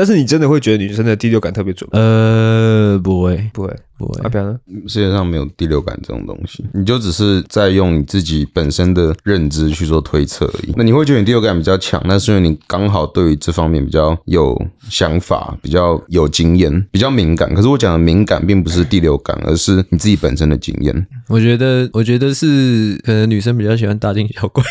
但是你真的会觉得女生的第六感特别准吗？呃，不会，不会，不会。阿彪呢？世界上没有第六感这种东西，你就只是在用你自己本身的认知去做推测而已。那你会觉得你第六感比较强，那是因为你刚好对于这方面比较有想法，比较有经验，比较敏感。可是我讲的敏感，并不是第六感，而是你自己本身的经验。我觉得，我觉得是可能女生比较喜欢大惊小怪。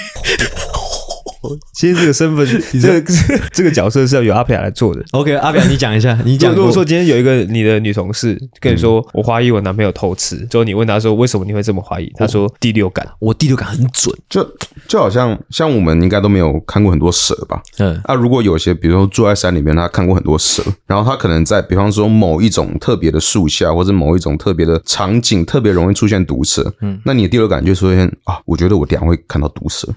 其实这个身份，这个这个角色是要由阿飘来做的。OK，阿飘，你讲一下，你讲。如果说今天有一个你的女同事跟你说，我怀疑我男朋友偷吃，之后你问她说为什么你会这么怀疑？她说第六感，我第六感很准。就就好像像我们应该都没有看过很多蛇吧？嗯。啊，如果有些，比如说住在山里面，他看过很多蛇，然后他可能在比方说某一种特别的树下，或者某一种特别的场景，特别容易出现毒蛇。嗯。那你的第六感就出现啊，我觉得我等下会看到毒蛇。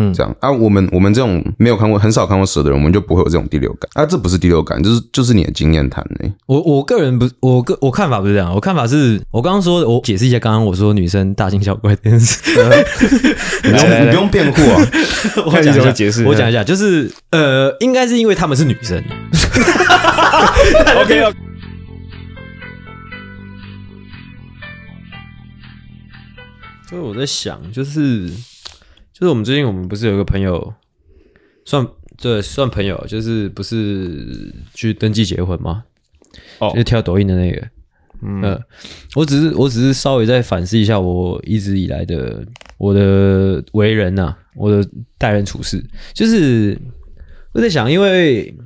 嗯，这样啊，我们我们这种没有看过、很少看过蛇的人，我们就不会有这种第六感啊。这不是第六感，就是就是你的经验谈呢。我我个人不，我个我看法不是这样，我看法是我刚刚说的，我解释一下刚刚我说女生大惊小怪这件事。你不用你不用辩护啊，我讲一下解释，我讲一下，就是呃，应该是因为他们是女生。OK 哦。就是我在想，就是。就是我们最近，我们不是有一个朋友，算对算朋友，就是不是去登记结婚吗？哦，就是跳抖音的那个。嗯、呃，我只是我只是稍微再反思一下我一直以来的我的为人呐、啊，我的待人处事，就是 我在想，因为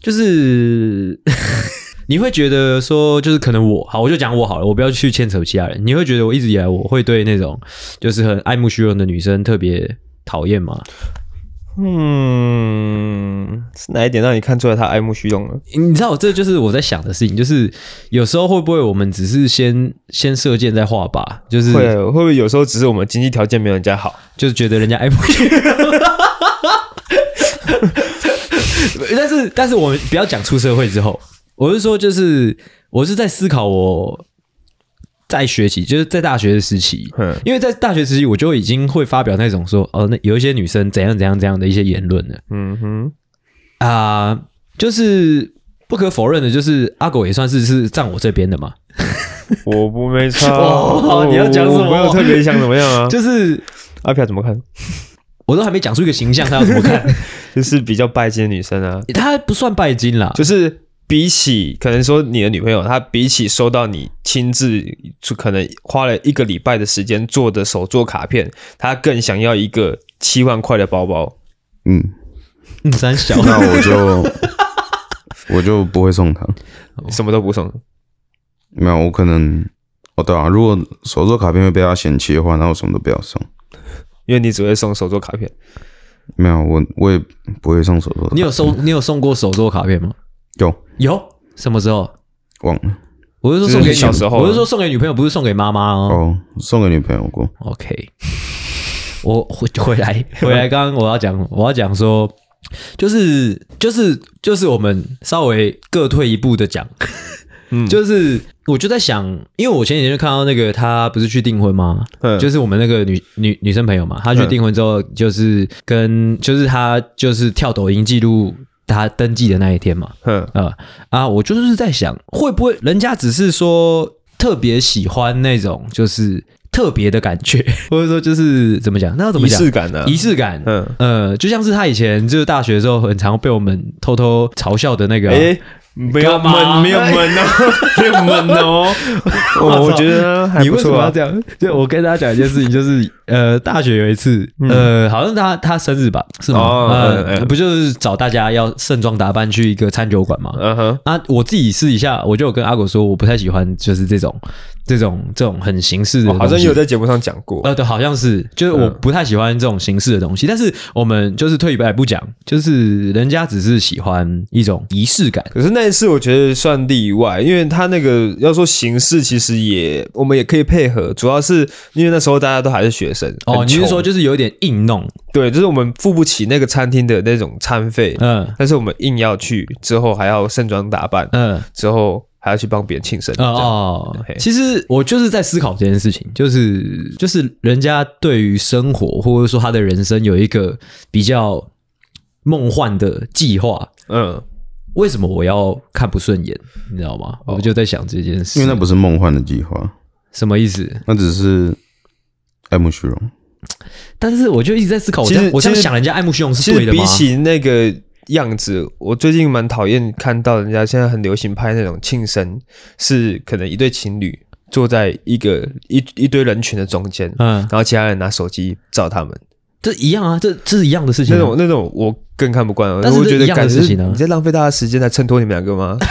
就是。你会觉得说，就是可能我好，我就讲我好了，我不要去牵扯其他人。你会觉得我一直以来我会对那种就是很爱慕虚荣的女生特别讨厌吗？嗯，是哪一点让你看出来她爱慕虚荣了？你知道，这就是我在想的事情，就是有时候会不会我们只是先先射箭再画靶？就是会会不会有时候只是我们经济条件没有人家好，就是觉得人家爱慕虚荣。但是但是我们不要讲出社会之后。我是说，就是我是在思考我在学习，就是在大学的时期，嗯，因为在大学时期，我就已经会发表那种说，哦，那有一些女生怎样怎样怎样的一些言论了，嗯哼，啊、呃，就是不可否认的，就是阿狗也算是是站我这边的嘛，我不没差，哦、你要讲什么？没有特别想怎么样啊？就是阿飘怎么看？我都还没讲出一个形象，他要怎么看？就是比较拜金的女生啊，她不算拜金啦，就是。比起可能说你的女朋友，她比起收到你亲自就可能花了一个礼拜的时间做的手作卡片，她更想要一个七万块的包包。嗯，嗯，三小，那我就我就不会送她，什么都不送。没有，我可能哦对啊，如果手作卡片会被她嫌弃的话，那我什么都不要送，因为你只会送手作卡片。没有，我我也不会送手作。你有送你有送过手作卡片吗？有有，什么时候忘了？我是说送给小时候，我是说送给女朋友，不是送给妈妈哦。哦，送给女朋友过。OK，我回回来回来，刚刚我要讲，我要讲说，就是就是就是我们稍微各退一步的讲，嗯，就是我就在想，因为我前几天就看到那个他不是去订婚吗？嗯，就是我们那个女女女生朋友嘛，她去订婚之后，就是跟就是她就是跳抖音记录。他登记的那一天嘛，嗯呃啊，我就是在想，会不会人家只是说特别喜欢那种就是特别的感觉，或者说就是怎么讲？那要怎么讲？仪式感呢？仪式感，嗯呃，就像是他以前就是大学的时候，很常被我们偷偷嘲笑的那个。欸没有闷，没有闷哦，没有闷哦。我我觉得还不错啊。你为什么要这样？就我跟大家讲一件事情，就是呃，大学有一次，呃，好像他他生日吧，是吗？呃，不就是找大家要盛装打扮去一个餐酒馆嘛？嗯哼。啊，我自己私底下我就有跟阿狗说，我不太喜欢就是这种这种这种很形式的，好像有在节目上讲过。呃，对，好像是，就是我不太喜欢这种形式的东西。但是我们就是退一步来不讲，就是人家只是喜欢一种仪式感，可是那。一次我觉得算例外，因为他那个要说形式，其实也我们也可以配合，主要是因为那时候大家都还是学生哦。你是说就是有点硬弄？对，就是我们付不起那个餐厅的那种餐费，嗯，但是我们硬要去，之后还要盛装打扮，嗯，之后还要去帮别人庆生哦。其实我就是在思考这件事情，就是就是人家对于生活或者说他的人生有一个比较梦幻的计划，嗯。为什么我要看不顺眼？你知道吗？我就在想这件事，因为那不是梦幻的计划，什么意思？那只是爱慕虚荣。但是我就一直在思考，我这样我这样想，人家爱慕虚荣是对的吗？比起那个样子，我最近蛮讨厌看到人家现在很流行拍那种庆生，是可能一对情侣坐在一个一一堆人群的中间，嗯，然后其他人拿手机照他们，这一样啊，这这是一样的事情。那种那种我更看不惯，但是我觉得一样的事情呢，你在浪费大家时间来衬托你们两个吗？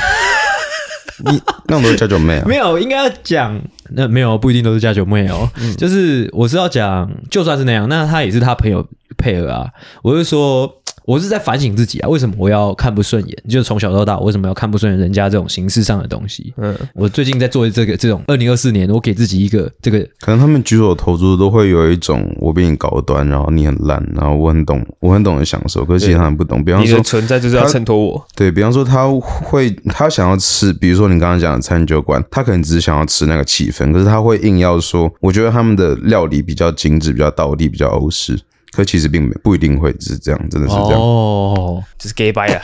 你那种都是家酒妹啊？没有，应该要讲那没有，不一定都是家酒妹哦。嗯、就是我是要讲，就算是那样，那他也是他朋友配合啊。我是说。我是在反省自己啊，为什么我要看不顺眼？就从小到大，我为什么要看不顺眼人家这种形式上的东西？嗯，我最近在做这个这种二零二四年，我给自己一个这个，可能他们举手投足都会有一种我比你高端，然后你很烂，然后我很懂，我很懂得享受，可是其实他们不懂。比方说，你的存在就是要衬托我。对，比方说，他会他想要吃，比如说你刚刚讲的餐酒馆，他可能只是想要吃那个气氛，可是他会硬要说，我觉得他们的料理比较精致，比较道地，比较欧式。可其实并没不一定会是这样，真的是这样哦，就是 gay 掰啊，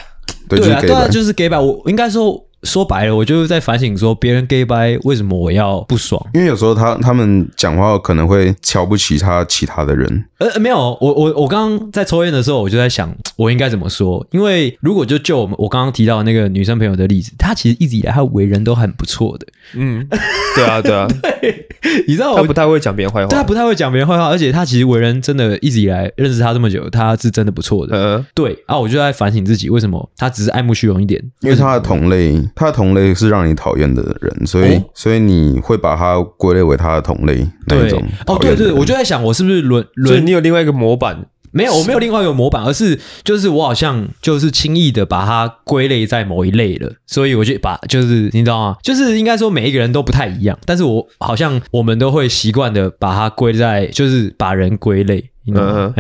对，对啊，对啊，就是 gay 掰。我应该说。说白了，我就是在反省说，别人 gay 掰，为什么我要不爽？因为有时候他他们讲话可能会瞧不起他其他的人。呃，没有，我我我刚刚在抽烟的时候，我就在想，我应该怎么说？因为如果就就我们我刚刚提到那个女生朋友的例子，她其实一直以来她为人都很不错的。嗯，对啊，对啊，对，你知道我，她不太会讲别人坏话，她不太会讲别人坏话，而且她其实为人真的一直以来认识她这么久，她是真的不错的。呃，对啊，我就在反省自己，为什么她只是爱慕虚荣一点？因为她的同类，她的同类是。是让你讨厌的人，所以、哦、所以你会把他归类为他的同类那一种。哦，对对，我就在想，我是不是轮轮？你有另外一个模板？没有，我没有另外一个模板，而是就是我好像就是轻易的把它归类在某一类了，所以我就把就是你知道吗？就是应该说每一个人都不太一样，但是我好像我们都会习惯的把它归在，就是把人归类，你知道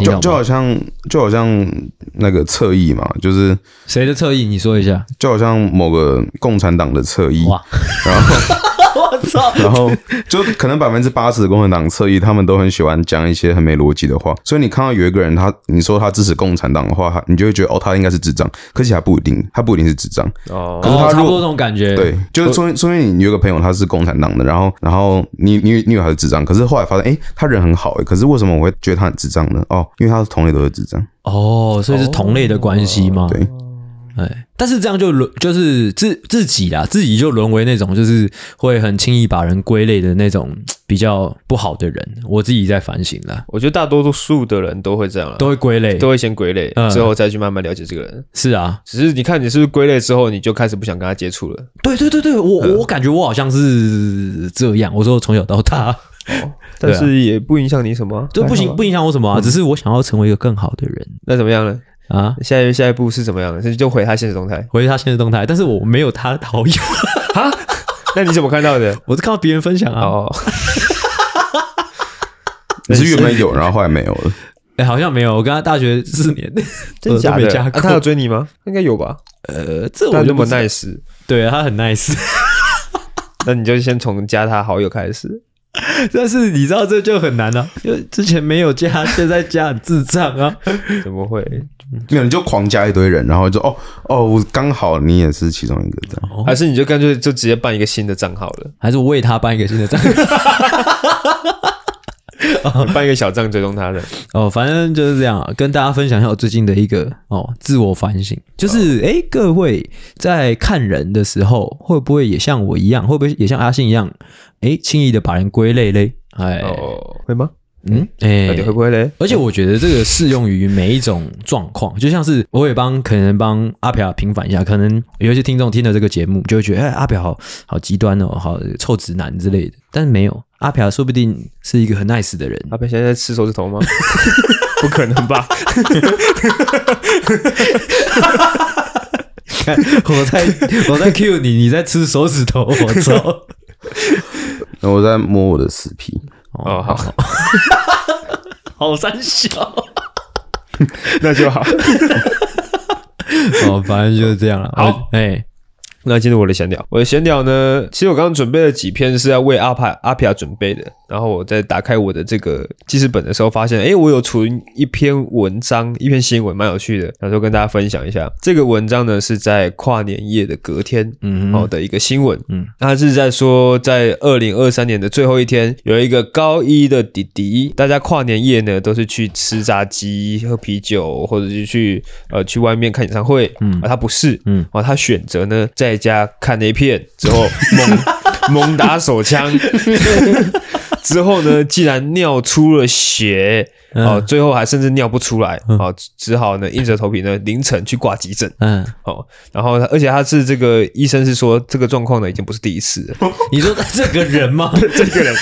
就就好像就好像那个侧翼嘛，就是谁的侧翼？你说一下。就好像某个共产党的侧翼，哇然后。我操！然后就可能百分之八十的共产党侧翼，他们都很喜欢讲一些很没逻辑的话。所以你看到有一个人，他你说他支持共产党的话，他你就会觉得哦，他应该是智障。可是还不一定，他不一定是智障。哦，可是他差不多这种感觉。对，就是说说明你有个朋友他是共产党的，然后然后你你你以为他是智障，可是后来发现，哎，他人很好，哎，可是为什么我会觉得他很智障呢？哦，因为他是同类都是智障。哦，所以是同类的关系吗？对。哎，但是这样就沦，就是自自己啦，自己就沦为那种就是会很轻易把人归类的那种比较不好的人。我自己在反省啦，我觉得大多数的人都会这样，都会归类，都会先归类，嗯、之后再去慢慢了解这个人。是啊，只是你看你是不是归类之后，你就开始不想跟他接触了。对对对对，我、嗯、我感觉我好像是这样。我说从小到大，哦、但是也不影响你什么，就不行不影响我什么只是我想要成为一个更好的人。那怎么样呢？啊，下一下一步是怎么样的？就回他现实动态，回他现实动态。但是我没有他的好友啊，那你怎么看到的？我是看到别人分享啊。哦，你是原本有，然后后来没有了？哎，好像没有。我跟他大学四年，真假的？他有追你吗？应该有吧。呃，这我那么 nice，对啊，他很 nice。那你就先从加他好友开始。但是你知道这就很难了，因为之前没有加，现在加很智障啊？怎么会？没有，你就狂加一堆人，然后就哦哦，我刚好你也是其中一个这样，还是你就干脆就直接办一个新的账号了？还是我为他办一个新的账号，办一个小账追踪他的？哦，反正就是这样，跟大家分享一下我最近的一个哦自我反省，就是哎、欸，各位在看人的时候，会不会也像我一样，会不会也像阿信一样？哎，轻易的把人归类嘞？哎，哦，会吗？嗯，哎，到底会不会嘞？而且我觉得这个适用于每一种状况，就像是我也帮可能帮阿飘平反一下，可能有些听众听了这个节目就会觉得，哎，阿飘好好极端哦，好臭直男之类的。但是没有，阿飘说不定是一个很 nice 的人。阿飘现在在吃手指头吗？不可能吧？看我在我在 cue 你，你在吃手指头，我操！那我在摸我的死皮哦，好，好。三小，那就好。哦，反正就是这样了。好，哎，那进入我的闲聊。我的闲聊呢，其实我刚刚准备了几篇是要为阿帕阿皮亚准备的。然后我在打开我的这个记事本的时候，发现，哎，我有存一篇文章，一篇新闻，蛮有趣的，然后跟大家分享一下。这个文章呢是在跨年夜的隔天，嗯，好的一个新闻，嗯，他是在说，在二零二三年的最后一天，有一个高一的弟弟，大家跨年夜呢都是去吃炸鸡、喝啤酒，或者是去呃去外面看演唱会，嗯，而他不是，嗯，啊，他选择呢在在家看 A 片之后猛 猛打手枪。之后呢，既然尿出了血，哦，最后还甚至尿不出来，哦，只好呢硬着头皮呢凌晨去挂急诊，嗯，哦，然后而且他是这个医生是说这个状况呢已经不是第一次了。你说这个人吗？这个人，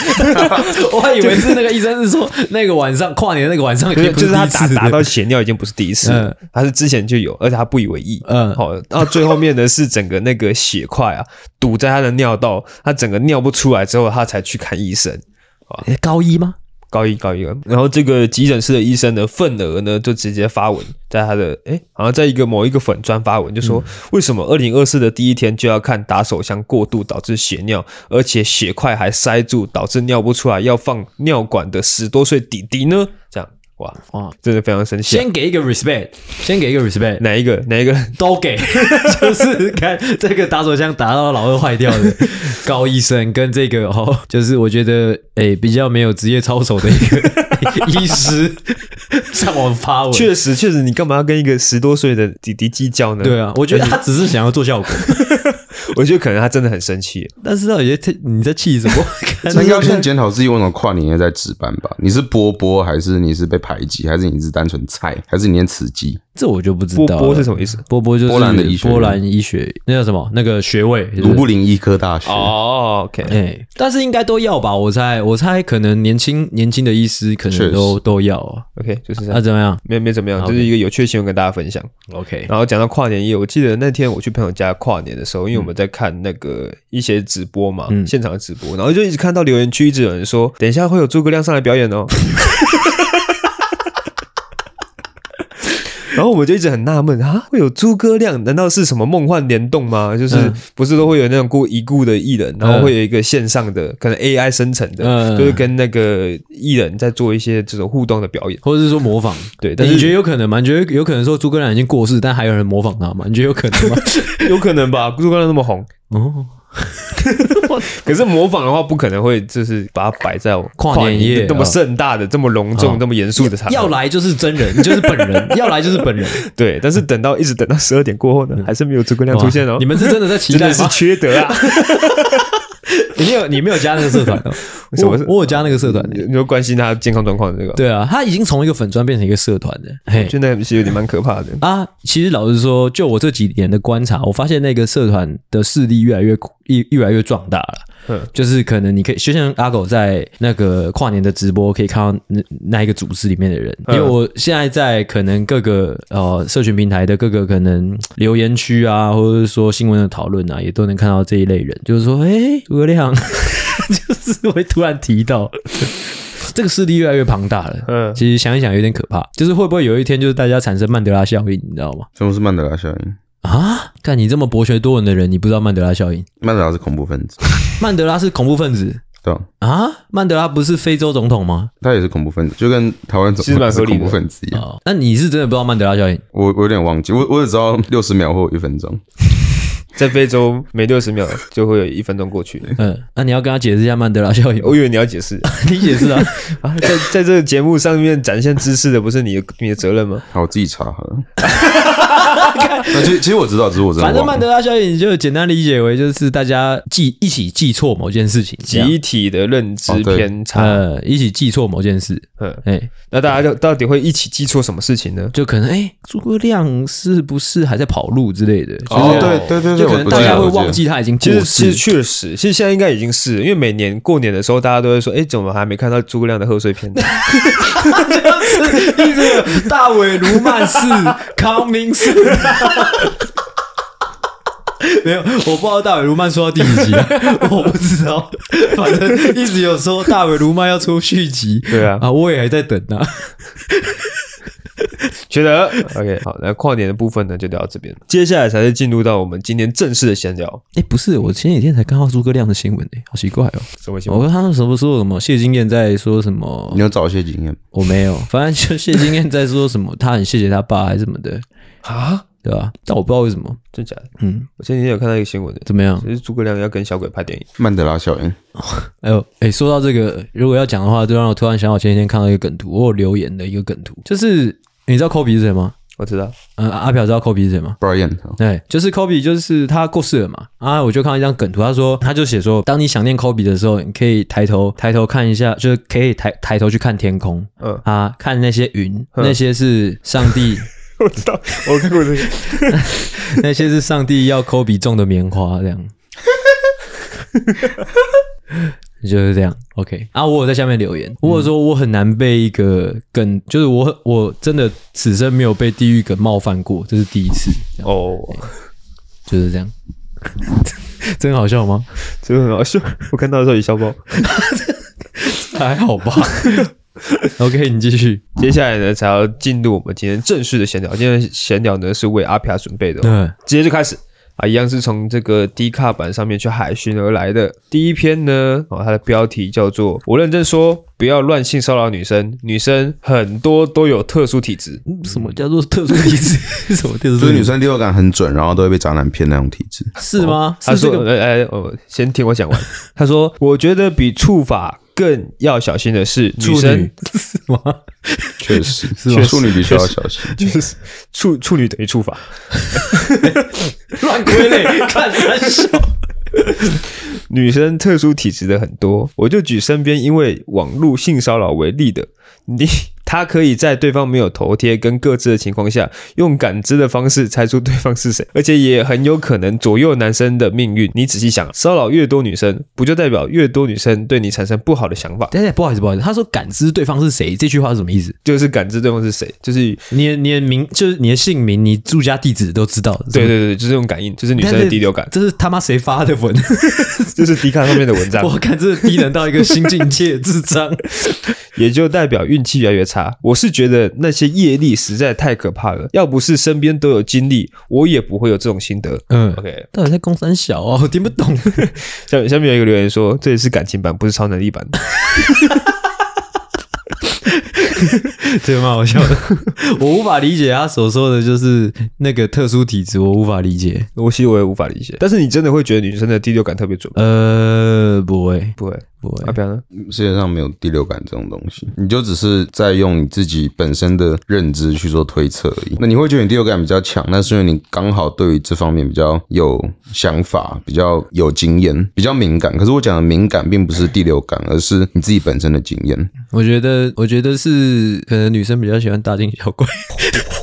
我还以为是那个医生是说那个晚上跨年那个晚上，就是他打打到血尿已经不是第一次了，他是之前就有，而且他不以为意，嗯，好，然后最后面呢是整个那个血块啊堵在他的尿道，他整个尿不出来之后，他才去看医生。高一吗？高一，高一。然后这个急诊室的医生的份额呢，就直接发文在他的哎，好像在一个某一个粉专发文，就说为什么二零二四的第一天就要看打手枪过度导致血尿，而且血块还塞住，导致尿不出来，要放尿管的十多岁弟弟呢？这样。哇哇，真的非常生气！先给一个 respect，先给一个 respect，哪一个哪一个都给，就是看这个打手枪打到老二坏掉的 高医生，跟这个哦，就是我觉得诶、欸、比较没有职业操守的一个 医师上网发文，确实确实，你干嘛要跟一个十多岁的弟弟计较呢？对啊，我觉得他只是想要做效果。我觉得可能他真的很生气，但是到底在你在气什么？那应该先检讨自己为什么跨年夜在值班吧？你是波波，还是你是被排挤，还是你是单纯菜，还是你念慈济？这我就不知道。波波是什么意思？波波就是波兰的医学，波兰医学那叫什么？那个学位？卢布林医科大学。哦，OK，哎，但是应该都要吧？我猜，我猜可能年轻年轻的医师可能都都要啊。OK，就是这样。那怎么样？没没怎么样，就是一个有趣的新闻跟大家分享。OK，然后讲到跨年夜，我记得那天我去朋友家跨年的时候，因为我们在看那个一些直播嘛，现场的直播，然后就一直看到留言区一直有人说，等一下会有诸葛亮上来表演哦。然后我们就一直很纳闷啊，会有诸葛亮？难道是什么梦幻联动吗？就是不是都会有那种故已故的艺人，然后会有一个线上的可能 AI 生成的，就是跟那个艺人在做一些这种互动的表演，或者是说模仿？对，但是你觉得有可能吗？你觉得有可能说诸葛亮已经过世，但还有人模仿他吗？你觉得有可能吗？有可能吧，诸葛亮那么红哦。可是模仿的话，不可能会就是把它摆在跨年夜这么盛大的、这么隆重、这么严肃的场合。要来就是真人，就是本人；要来就是本人。对，但是等到一直等到十二点过后呢，还是没有诸葛亮出现哦。你们是真的在期待吗？是缺德啊！你没有，你没有加那个社团哦。我我有加那个社团，你就关心他健康状况的那个？对啊，他已经从一个粉砖变成一个社团的，嘿，现在是有点蛮可怕的啊。其实老实说，就我这几年的观察，我发现那个社团的势力越来越越越来越壮大了。嗯，就是可能你可以就像阿狗在那个跨年的直播，可以看到那那一个组织里面的人。因为我现在在可能各个呃社群平台的各个可能留言区啊，或者是说新闻的讨论啊，也都能看到这一类人，就是说，哎，诸葛亮。就是会突然提到这个势力越来越庞大了。嗯，其实想一想有点可怕，就是会不会有一天就是大家产生曼德拉效应，你知道吗？什么是曼德拉效应啊？看你这么博学多闻的人，你不知道曼德拉效应？曼德拉是恐怖分子。曼德拉是恐怖分子？对啊。曼德拉不是非洲总统吗？他也是恐怖分子，就跟台湾总统是恐怖分子一样。那你是真的不知道曼德拉效应？我我有点忘记，我我只知道六十秒或一分钟。在非洲，每六十秒就会有一分钟过去。嗯，那你要跟他解释一下曼德拉效应。我以为你要解释，你解释啊！啊，在在这个节目上面展现知识的不是你的你的责任吗？好，我自己查好了。那其实其实我知道，只是我知道。反正曼德拉效应，你就简单理解为就是大家记一起记错某件事情，集体的认知偏差，呃，一起记错某件事。嗯，哎，那大家就到底会一起记错什么事情呢？就可能哎，诸葛亮是不是还在跑路之类的？哦，对对对对。可能大家会忘记他已经过世。其实确实，其实现在应该已经是，因为每年过年的时候，大家都会说：“哎，怎么还没看到诸葛亮的贺岁片？” 就是一直大尾卢曼氏康明氏。没有，我不知道大尾卢曼说到第几集，我不知道。反正一直有说大尾卢曼要出续集。对啊，啊，我也还在等呢。觉得 OK 好，那跨年的部分呢就聊到这边，接下来才是进入到我们今天正式的闲聊。哎，不是，我前几天才看到诸葛亮的新闻，哎，好奇怪哦。什么新闻？我看他们什么说什么谢金燕在说什么？你有找谢金燕？我没有，反正就谢金燕在说什么，他很谢谢他爸还是什么的啊？对吧？但我不知道为什么，真假的？嗯，我前几天有看到一个新闻的，怎么样？就是诸葛亮要跟小鬼拍电影《曼德拉效应》。哎呦，哎，说到这个，如果要讲的话，就让我突然想到前几天看到一个梗图，我有留言的一个梗图，就是你知道科比是谁吗？我知道，嗯、呃，阿飘知道科比是谁吗？Brian，对，就是科比，就是他过世了嘛。啊，我就看到一张梗图，他说，他就写说，当你想念科比的时候，你可以抬头抬头看一下，就是可以抬抬头去看天空，嗯啊，看那些云，嗯、那些是上帝。我知道，我看过这个，那些是上帝要科比种的棉花，这样。就是这样，OK。啊！我有在下面留言，我有说我很难被一个梗，就是我我真的此生没有被地狱梗冒犯过，这是第一次。哦，就是这样，真好笑吗？真的很好笑，我看到的时候也笑爆，还好吧 OK，你继续，接下来呢才要进入我们今天正式的闲聊，今天闲聊呢是为阿皮亚准备的，对，直接就开始。啊，一样是从这个 D 卡版上面去海巡而来的。第一篇呢，哦，它的标题叫做“我认真说，不要乱性骚扰女生，女生很多都有特殊体质。” 什么叫做特殊体质？什么特殊？就是女生第六感很准，然后都会被渣男骗那种体质，是吗？哦、他说：“哎哎哦，先听我讲完。”他说：“我觉得比触法更要小心的是女生，女是吗？确实 是吗，处女必须要小心，就是处处女等于处法。”乱归类，看三小。女生特殊体质的很多，我就举身边因为网络性骚扰为例的你。他可以在对方没有头贴跟各自的情况下，用感知的方式猜出对方是谁，而且也很有可能左右男生的命运。你仔细想，骚扰越多女生，不就代表越多女生对你产生不好的想法？对对，不好意思，不好意思。他说感知对方是谁，这句话是什么意思？就是感知对方是谁，就是你的你的名，就是你的姓名、你住家地址都知道。对对对，就是这种感应，就是女生的第六感。这是他妈谁发的文？这是迪卡上面的文章。我看这低能到一个新境界，智障，也就代表运气越来越差。我是觉得。那些业力实在太可怕了，要不是身边都有经历，我也不会有这种心得。嗯，OK，到底在公三小哦，我听不懂。下下面有一个留言说，这也是感情版，不是超能力版。这个蛮好笑的，我无法理解他所说的就是那个特殊体质，我无法理解，我其实我也无法理解。但是你真的会觉得女生的第六感特别准？呃，不会，不会，不会。阿飘呢？世界上没有第六感这种东西，你就只是在用你自己本身的认知去做推测而已。那你会觉得你第六感比较强，那是因为你刚好对于这方面比较有想法，比较有经验，比较敏感。可是我讲的敏感并不是第六感，而是你自己本身的经验。我觉得，我觉得是可能女生比较喜欢大惊小怪。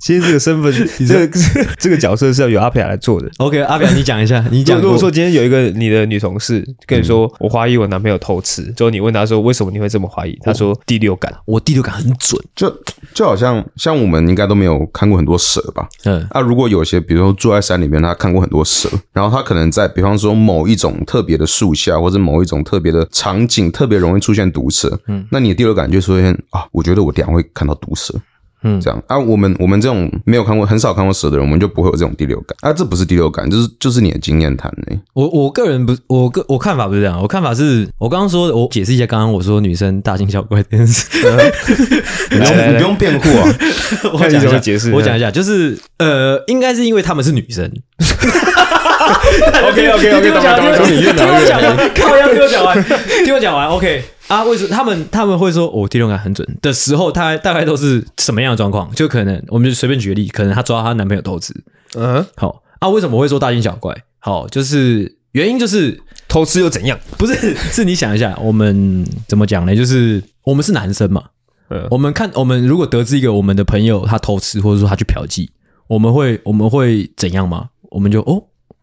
其实这个身份，这个 这个角色是要由阿飘来做的。OK，阿飘，你讲一下，你讲。如果说今天有一个你的女同事跟你说，我怀疑我男朋友偷吃，之后你问他说为什么你会这么怀疑？他说第六感，我第六感很准。就就好像像我们应该都没有看过很多蛇吧？嗯。啊，如果有些比如说住在山里面，他看过很多蛇，然后他可能在比方说某一种特别的树下，或者某一种特别的场景，特别容易出现毒蛇。嗯。那你的第六感就出现啊，我觉得我等下会看到毒蛇。嗯，这样啊，我们我们这种没有看过、很少看过蛇的人，我们就不会有这种第六感啊。这不是第六感，就是就是你的经验谈呢。我我个人不，我个我看法不是这样，我看法是我刚刚说的，我解释一下，刚刚我说女生大惊小怪这件事，你不用你不用辩护啊。我讲一下解释，我讲一下，就是呃，应该是因为他们是女生。OK OK OK，听我讲，听我讲完，靠，要听我讲完，听我讲完，OK。啊，为什么他们他们会说我、哦、第六感很准的时候，他大概都是什么样的状况？就可能我们就随便举个例，可能她抓她男朋友偷吃，嗯，好啊，为什么会说大惊小怪？好，就是原因就是偷吃又怎样？不是，是你想一下，我们怎么讲呢？就是我们是男生嘛，嗯，我们看我们如果得知一个我们的朋友他偷吃，或者说他去嫖妓，我们会我们会怎样吗？我们就哦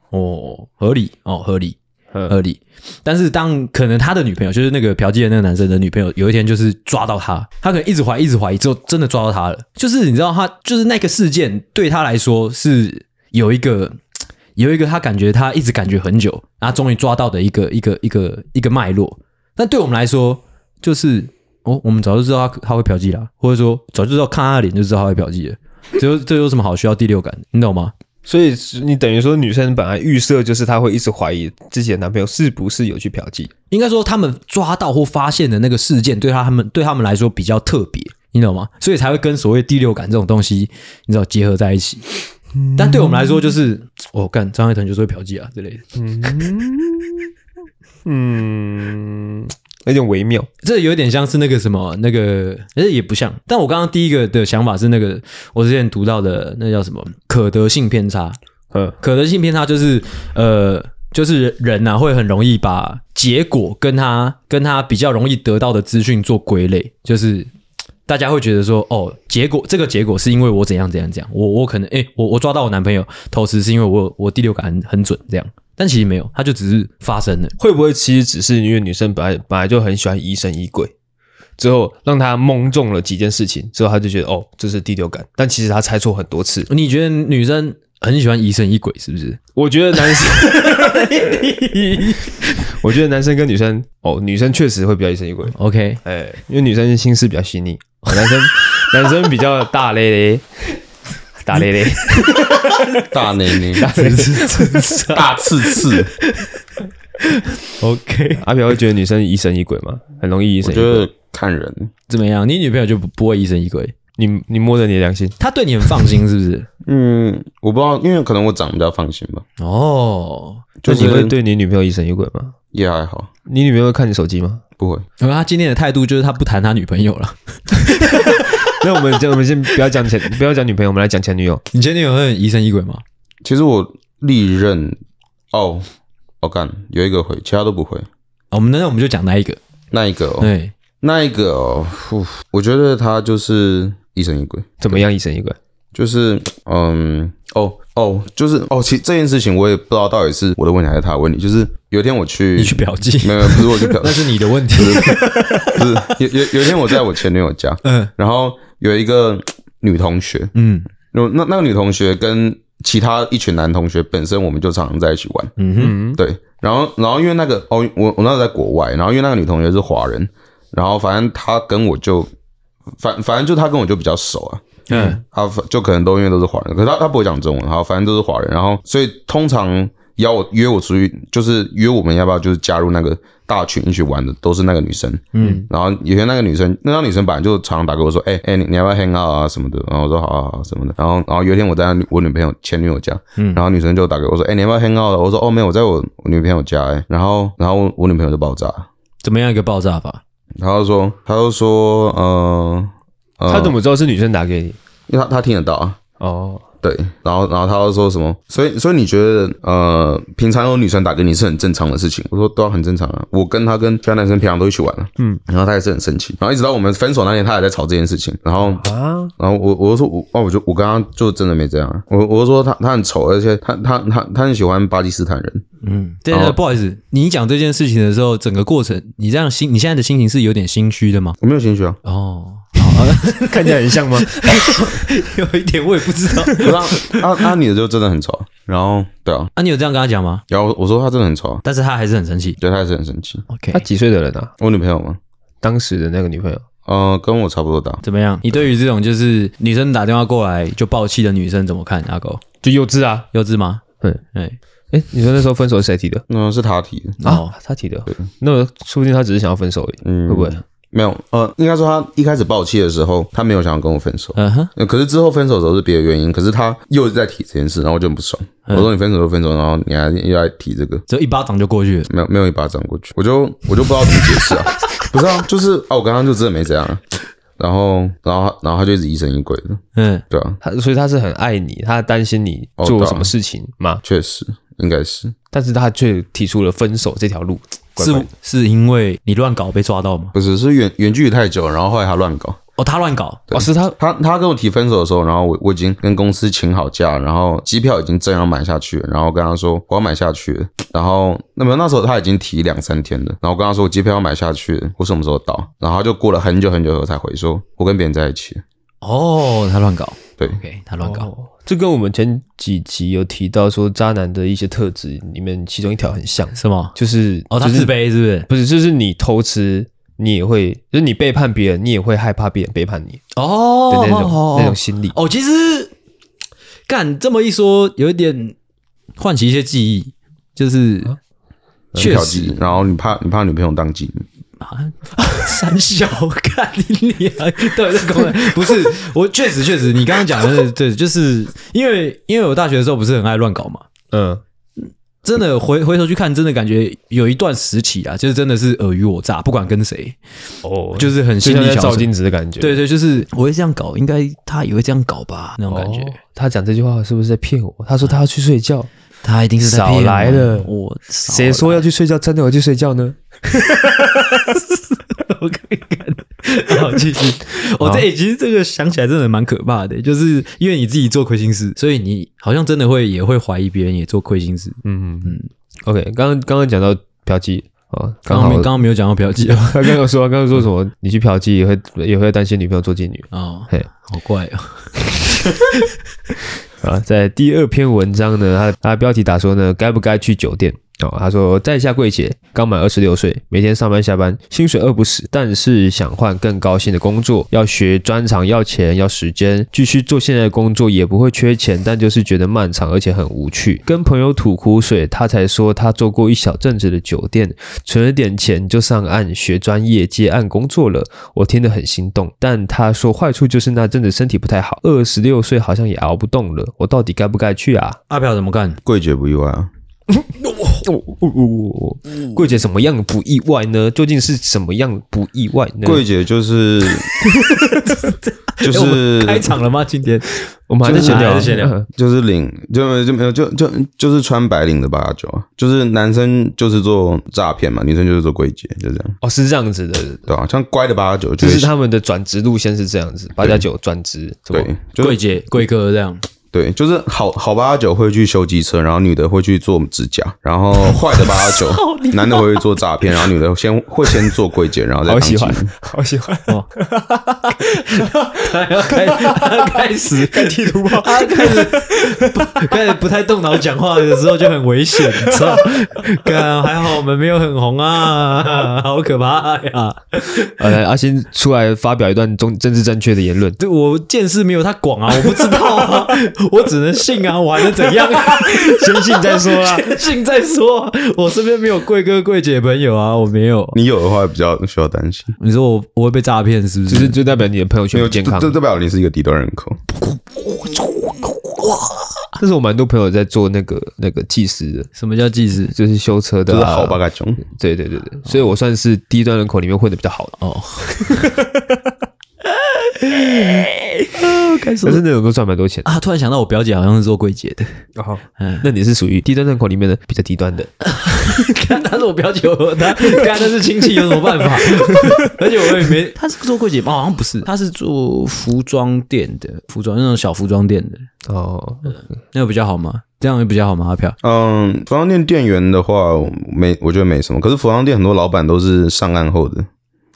哦合理哦合理。合理，但是当可能他的女朋友就是那个嫖妓的那个男生的女朋友，有一天就是抓到他，他可能一直怀疑，一直怀疑，之后真的抓到他了。就是你知道，他就是那个事件对他来说是有一个有一个他感觉他一直感觉很久，然后终于抓到的一个一个一个一个脉络。但对我们来说，就是哦，我们早就知道他他会嫖妓啦，或者说早就知道看他的脸就知道他会嫖妓了，这有这有什么好需要第六感？你懂吗？所以你等于说女生本来预设就是她会一直怀疑自己的男朋友是不是有去嫖妓，应该说他们抓到或发现的那个事件对他他们对他们来说比较特别，你懂吗？所以才会跟所谓第六感这种东西你知道结合在一起。但对我们来说就是我干张爱腾就是会嫖妓啊之类的。嗯。嗯有点微妙，这有点像是那个什么，那个，哎，也不像。但我刚刚第一个的想法是那个，我之前读到的那叫什么可得性偏差。呃，可得性偏差就是，呃，就是人呐、啊、会很容易把结果跟他跟他比较容易得到的资讯做归类，就是大家会觉得说，哦，结果这个结果是因为我怎样怎样怎样，我我可能，哎，我我抓到我男朋友偷吃是因为我我第六感很很准这样。但其实没有，他就只是发生了。会不会其实只是因为女生本来本来就很喜欢疑神疑鬼，之后让他蒙中了几件事情，之后他就觉得哦，这是第六感。但其实他猜错很多次。你觉得女生很喜欢疑神疑鬼是不是？我觉得男生，我觉得男生跟女生哦，女生确实会比较疑神疑鬼。OK，哎，因为女生心思比较细腻，男生男生比较大咧咧。大咧咧，大咧咧，大刺刺，大刺刺。OK，阿飘会觉得女生疑神疑鬼吗？很容易疑神疑鬼。我觉得看人怎么样？你女朋友就不不会疑神疑鬼？你你摸着你的良心，他对你很放心是不是？嗯，我不知道，因为可能我长得比较放心吧。哦，就是你会对你女朋友疑神疑鬼吗？也还好。你女朋友会看你手机吗？不会。而他今天的态度就是他不谈他女朋友了。那我们就我们先不要讲前，不要讲女朋友，我们来讲前女友。你前女友会疑神疑鬼吗？其实我历任哦，我干有一个会，其他都不会。我们那我们就讲那一个，那一个哦，对，那一个哦，我觉得他就是疑神疑鬼。怎么样疑神疑鬼？就是嗯，哦哦，就是哦，其实这件事情我也不知道到底是我的问题还是他的问题。就是有一天我去，你去嫖妓？没有，不是我去嫖，那是你的问题。不是有有有一天我在我前女友家，嗯，然后。有一个女同学，嗯，那那那个女同学跟其他一群男同学本身我们就常常在一起玩，嗯哼，对，然后然后因为那个哦，我我那时候在国外，然后因为那个女同学是华人，然后反正她跟我就反反正就他跟我就比较熟啊，嗯，他就可能都因为都是华人，可是他他不会讲中文，好，反正都是华人，然后所以通常。邀我约我出去，就是约我们要不要就是加入那个大群一起玩的，都是那个女生。嗯，然后有些那个女生，那个女生本来就常常打给我说，哎、欸、哎、欸，你你要不要 hang out 啊什么的？然后我说好好好什么的。然后然后有一天我在我女朋友前女友家，嗯，然后女生就打给我说，哎、欸，你要不要 hang out？我说哦没有，我在我我女朋友家。哎，然后然后我女朋友就爆炸，怎么样一个爆炸法？他就说他就说，呃，呃他怎么知道是女生打给你？因为他他听得到啊。哦。对，然后，然后他又说什么？所以，所以你觉得，呃，平常有女生打给你是很正常的事情？我说都要很正常啊。我跟他跟其他男生平常都一起玩了，嗯，然后他也是很生气，然后一直到我们分手那天，他还在吵这件事情。然后啊，然后我我就说我哦，我就我刚刚就真的没这样啊。我我就说他他很丑，而且他他他他很喜欢巴基斯坦人。嗯，对对，不好意思，你讲这件事情的时候，整个过程，你这样心，你现在的心情是有点心虚的吗？我没有心虚啊。哦。看起来很像吗？有一点我也不知道。不知道阿阿女的就真的很丑，然后对啊，啊你有这样跟他讲吗？然后我说他真的很丑，但是他还是很生气，对他还是很生气。OK，他几岁的人啊？我女朋友吗？当时的那个女朋友，呃，跟我差不多大。怎么样？你对于这种就是女生打电话过来就爆气的女生怎么看？阿狗就幼稚啊，幼稚吗？对，哎哎，你说那时候分手是谁提的？那是他提的啊，他提的。对，那说不定他只是想要分手而已，嗯，会不会？没有，呃，应该说他一开始爆气的时候，他没有想要跟我分手。嗯哼。可是之后分手的时候是别的原因，可是他又在提这件事，然后我就很不爽。嗯、我说你分手就分手，然后你还又来提这个，这一巴掌就过去了。没有，没有一巴掌过去，我就我就不知道怎么解释啊。不是啊，就是啊，我刚刚就真的没这样。然后，然后，然后他就一直疑神疑鬼的。嗯，对啊，他所以他是很爱你，他担心你做了什么事情吗？哦啊、确实，应该是。但是他却提出了分手这条路。是是因为你乱搞被抓到吗？不是，是远远距离太久，然后后来他乱搞。哦，他乱搞。对哦，是他他他跟我提分手的时候，然后我我已经跟公司请好假，然后机票已经正要买下去了，然后跟他说我要买下去了，然后那么那时候他已经提两三天了，然后我跟他说我机票要买下去了，我什么时候到？然后他就过了很久很久后才回说，我跟别人在一起。哦，他乱搞。对，OK，他乱搞。哦这跟我们前几集有提到说渣男的一些特质里面，其中一条很像，是吗？就是哦，他自卑是不是？不是，就是你偷吃你也会，就是你背叛别人，你也会害怕别人背叛你哦的那种那种心理。哦，其实干这么一说，有一点唤起一些记忆，就是确实，然后你怕你怕女朋友当妓女。啊，三小看你啊！对，这公然不是我，确实确实，你刚刚讲的是对，就是因为因为我大学的时候不是很爱乱搞嘛，嗯，真的回回头去看，真的感觉有一段时期啊，就是真的是尔虞我诈，不管跟谁，哦，就是很心里照镜子的感觉，对对，就是我会这样搞，应该他也会这样搞吧，那种感觉。他讲这句话是不是在骗我？他说他要去睡觉，他一定是少来了，我谁说要去睡觉，真的我去睡觉呢？我可以看，好继续。我这其实这个想起来真的蛮可怕的，就是因为你自己做亏心事，所以你好像真的会也会怀疑别人也做亏心事。嗯嗯。OK，刚刚刚刚讲到嫖妓哦，刚刚刚刚没有讲到嫖妓，他刚刚说刚刚说什么？你去嫖妓也会也会担心女朋友做妓女哦？嘿，好怪哦！啊，在第二篇文章呢，他他标题打说呢，该不该去酒店？哦，他说在下桂姐刚满二十六岁，每天上班下班，薪水饿不死，但是想换更高薪的工作，要学专长，要钱，要时间，继续做现在的工作也不会缺钱，但就是觉得漫长而且很无趣。跟朋友吐苦水，他才说他做过一小阵子的酒店，存了点钱就上岸学专业接案工作了。我听得很心动，但他说坏处就是那阵子身体不太好，二十六岁好像也熬不动了。我到底该不该去啊？阿飘怎么干？桂姐不意外啊。哦哦哦！柜姐什么样不意外呢？究竟是什么样不意外呢？柜姐就是就是开场了吗？今天我们还在闲聊，闲聊，就是领就就没有就就就是穿白领的八九啊，就是男生就是做诈骗嘛，女生就是做柜姐，就这样。哦，是这样子的，对吧？像乖的八九，就是他们的转职路线是这样子，八加九转职，对，柜姐、柜哥这样。对，就是好好八九会去修机车，然后女的会去做指甲，然后坏的八九，男的会去做诈骗，然后女的先 会先做柜姐，然后再。好喜欢，好喜欢哦！他 要开他开始开地图炮，他开始开始不太动脑讲话的时候就很危险，你知道？看还好我们没有很红啊，好可怕呀！来，阿新出来发表一段中政治正确的言论。对，我见识没有他广啊，我不知道啊。我只能信啊，我还能怎样啊？先信再说啊，先信再说。我身边没有贵哥贵姐朋友啊，我没有。你有的话比较需要担心。你说我我会被诈骗是不是？就是就代表你的朋友圈不健康，这代表你是一个低端人口。哇！这是我蛮多朋友在做那个那个技师的。什么叫技师？就是修车的，就是好八嘎囧。对对对对，所以我算是低端人口里面混的比较好的哦。开始，可是那种都赚蛮多钱啊！突然想到，我表姐好像是做柜姐的。哦，嗯，那你是属于低端人口里面的比较低端的。看他是我表姐，他看他是亲戚，有什么办法？而且我也没，她是做柜姐吗？好像不是，她是做服装店的，服装那种小服装店的。哦，那个比较好吗？这样会比较好吗？阿飘？嗯，服装店店员的话，没，我觉得没什么。可是服装店很多老板都是上岸后的。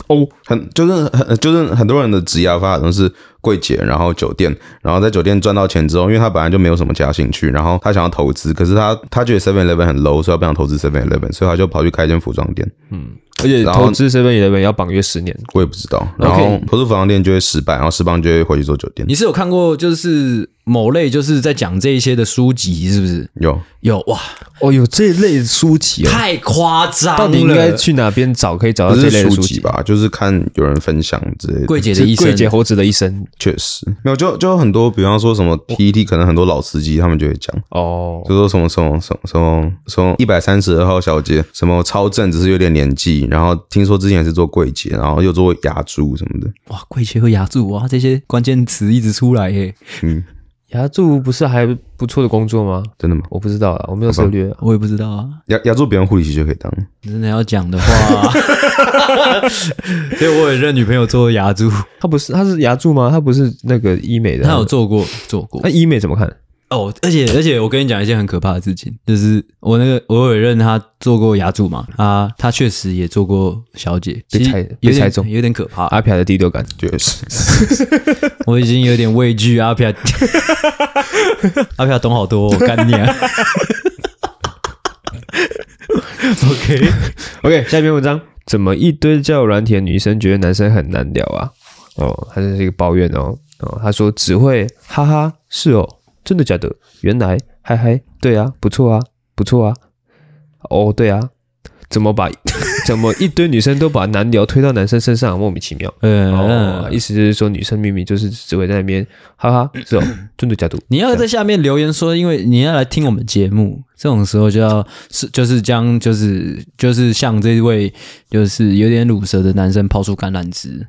哦，很就是很就是很多人的职业发展都是柜姐，然后酒店，然后在酒店赚到钱之后，因为他本来就没有什么其他兴趣，然后他想要投资，可是他他觉得 Seven Eleven 很 low，所以他不想投资 Seven Eleven，所以他就跑去开一间服装店。嗯，而且投资 Seven Eleven 要绑约十年，我也不知道。然后投资服装店就会失败，然后失败就会回去做酒店。你是有看过就是某类就是在讲这一些的书籍，是不是？有有哇。哦，有这类书籍哦，太夸张了！到底应该去哪边找可以找到这类书籍吧？就是看有人分享之类的。柜姐的一生，柜姐猴子的一生，确实没有，就就很多，比方说什么 PPT，可能很多老司机他们就会讲哦，就说什么什么什么什么什么一百三十二号小姐，什么超正，只是有点年纪，然后听说之前是做柜姐，然后又做牙助什么的。哇，柜姐和牙助哇，这些关键词一直出来耶。嗯。牙柱不是还不错的工作吗？真的吗？我不知道啊，我没有涉猎，我也不知道啊。牙牙助别人护理师就可以当，真的要讲的话，所以我也认女朋友做牙柱，她不是，她是牙柱吗？她不是那个医美的，她有做过做过。那医美怎么看？哦，而且而且我跟你讲一件很可怕的事情，就是我那个我有认他做过牙助嘛，啊，他确实也做过小姐，被猜被猜中，有点可怕。阿飘的第六感就是，我已经有点畏惧阿飘，阿飘懂好多，我干你啊！OK OK，下一篇文章，怎么一堆交友软体的女生觉得男生很难聊啊？哦，他这是一个抱怨哦。哦，他说只会哈哈，是哦，真的假的？原来嗨嗨，对啊，不错啊，不错啊。哦，对啊，怎么把？怎么一堆女生都把男聊推到男生身上，莫名其妙。嗯、哦，意思就是说女生明明就是只会在那边哈哈，是哦，真的假的？你要在下面留言说，因为你要来听我们节目，这种时候就要是就是将就是就是向这位就是有点乳舌的男生抛出橄榄枝。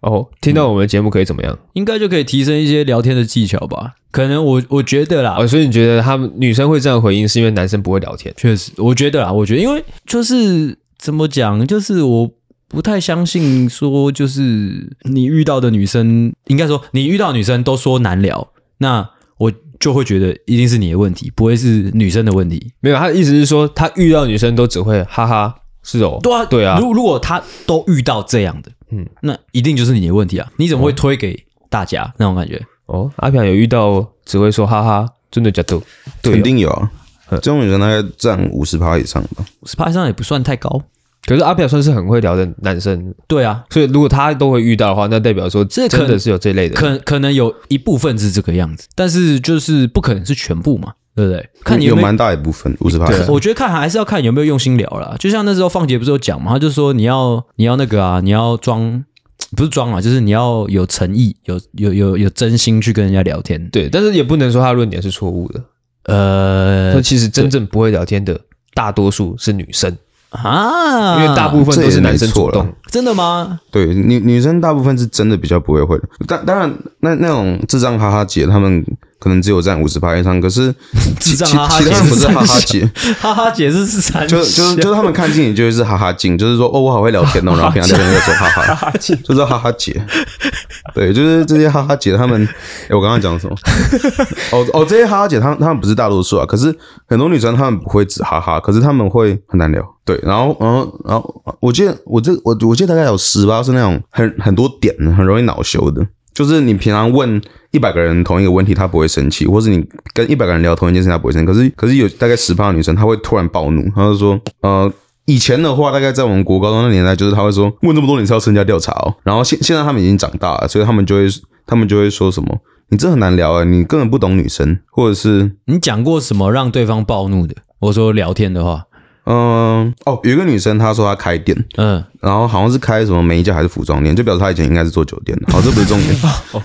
哦，听到我们的节目可以怎么样？应该就可以提升一些聊天的技巧吧？可能我我觉得啦，哦，所以你觉得他们女生会这样回应，是因为男生不会聊天？确实，我觉得啦，我觉得因为就是。怎么讲？就是我不太相信说，就是你遇到的女生，应该说你遇到女生都说难聊，那我就会觉得一定是你的问题，不会是女生的问题。没有，他的意思是说，他遇到女生都只会哈哈，是哦，对啊，对啊。如如果他都遇到这样的，嗯，那一定就是你的问题啊！你怎么会推给大家、哦、那种感觉？哦，阿平有遇到只会说哈哈，真的假的？对，肯定有啊。这种女生大概占五十趴以上吧，五十趴以上也不算太高。可是阿表算是很会聊的男生，对啊，所以如果他都会遇到的话，那代表说这真的是有这类的，可可能有一部分是这个样子，但是就是不可能是全部嘛，对不对？看你有蛮大一部分五十趴，我觉得看还是要看有没有用心聊啦。就像那时候放杰不是有讲嘛，他就说你要你要那个啊，你要装不是装啊，就是你要有诚意，有有有有真心去跟人家聊天，对，但是也不能说他论点是错误的。呃，那其实真正不会聊天的大多数是女生啊，因为大部分都是男生主动，真的吗？对，女女生大部分是真的比较不会会的，但当然那那种智障哈哈姐他们。可能只有占五十趴以上，可是 其其其他人不是哈哈姐，哈哈姐是是三，就就就是他们看见你就会是哈哈镜，就是说哦，我好会聊天哦，然后平常聊天就说哈哈，哈哈镜 就是哈哈姐，对，就是这些哈哈姐他们，哎，我刚刚讲什么？哦哦，这些哈哈姐，他们他们不是大多数啊，可是很多女生她们不会只哈哈，可是他们会很难聊，对，然后然后然后，我记得我这我我记得大概有十吧，是那种很很多点，很容易恼羞的。就是你平常问一百个人同一个问题，他不会生气，或是你跟一百个人聊同一件事，他不会生气。可是，可是有大概十趴的女生，她会突然暴怒，她就说：“呃，以前的话，大概在我们国高中那年代，就是她会说问这么多，你是要身家调查哦。然后现现在他们已经长大了，所以他们就会他们就会说什么：你这很难聊啊，你根本不懂女生，或者是你讲过什么让对方暴怒的？我说聊天的话，嗯，哦，有一个女生她说她开店，嗯。”然后好像是开什么美甲还是服装店，就表示他以前应该是做酒店的。好，这不是重点，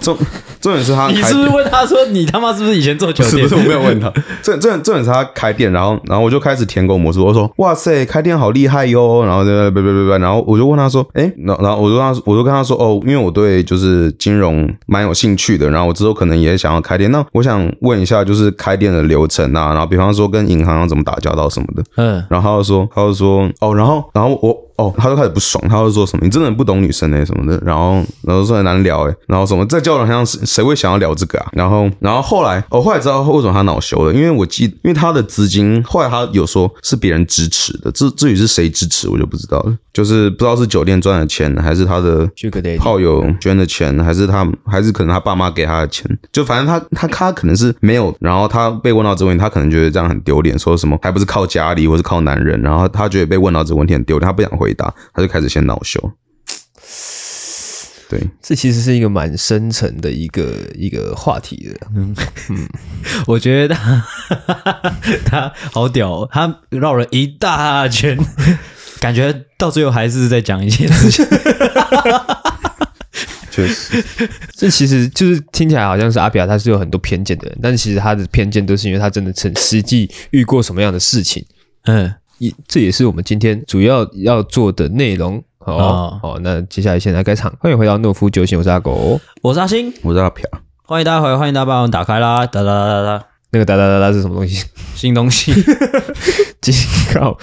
重重点是他。你是不是问他说你他妈是不是以前做酒店？不是，我没有问他。这这重点是他开店，然后然后我就开始舔狗模式，我说哇塞，开店好厉害哟。然后对对对对对，然后我就问他说，哎，然后然后我就跟他我就跟他说哦，因为我对就是金融蛮有兴趣的，然后我之后可能也想要开店，那我想问一下就是开店的流程啊，然后比方说跟银行要怎么打交道什么的。嗯，然后他就说他就说哦，然后然后我。哦，他就开始不爽，他就说什么你真的不懂女生哎、欸、什么的，然后然后说很难聊哎、欸，然后什么在交友上谁谁会想要聊这个啊？然后然后后来我、哦、后来知道为什么他恼羞了，因为我记，因为他的资金后来他有说是别人支持的，至至于是谁支持我就不知道了，就是不知道是酒店赚的钱，还是他的炮友捐的钱，还是他还是可能他爸妈给他的钱，就反正他他他可能是没有，然后他被问到这个问题，他可能觉得这样很丢脸，说什么还不是靠家里或是靠男人，然后他觉得被问到这个问题很丢脸，他不想回答，他就开始先恼羞。对，这其实是一个蛮深层的一个一个话题的。嗯嗯，我觉得他 他好屌哦，他绕了一大圈，感觉到最后还是在讲一些事情。确实，这其实就是听起来好像是阿比亚他是有很多偏见的人，但是其实他的偏见都是因为他真的曾实际遇过什么样的事情。嗯。也这也是我们今天主要要做的内容。好，哦，好，那接下来现在开场，欢迎回到诺夫救星，我是阿狗，我是阿星，我是阿飘，欢迎大家回来，欢迎大家把我们打开啦，哒哒哒哒，那个哒哒哒哒是什么东西？新东西。警告：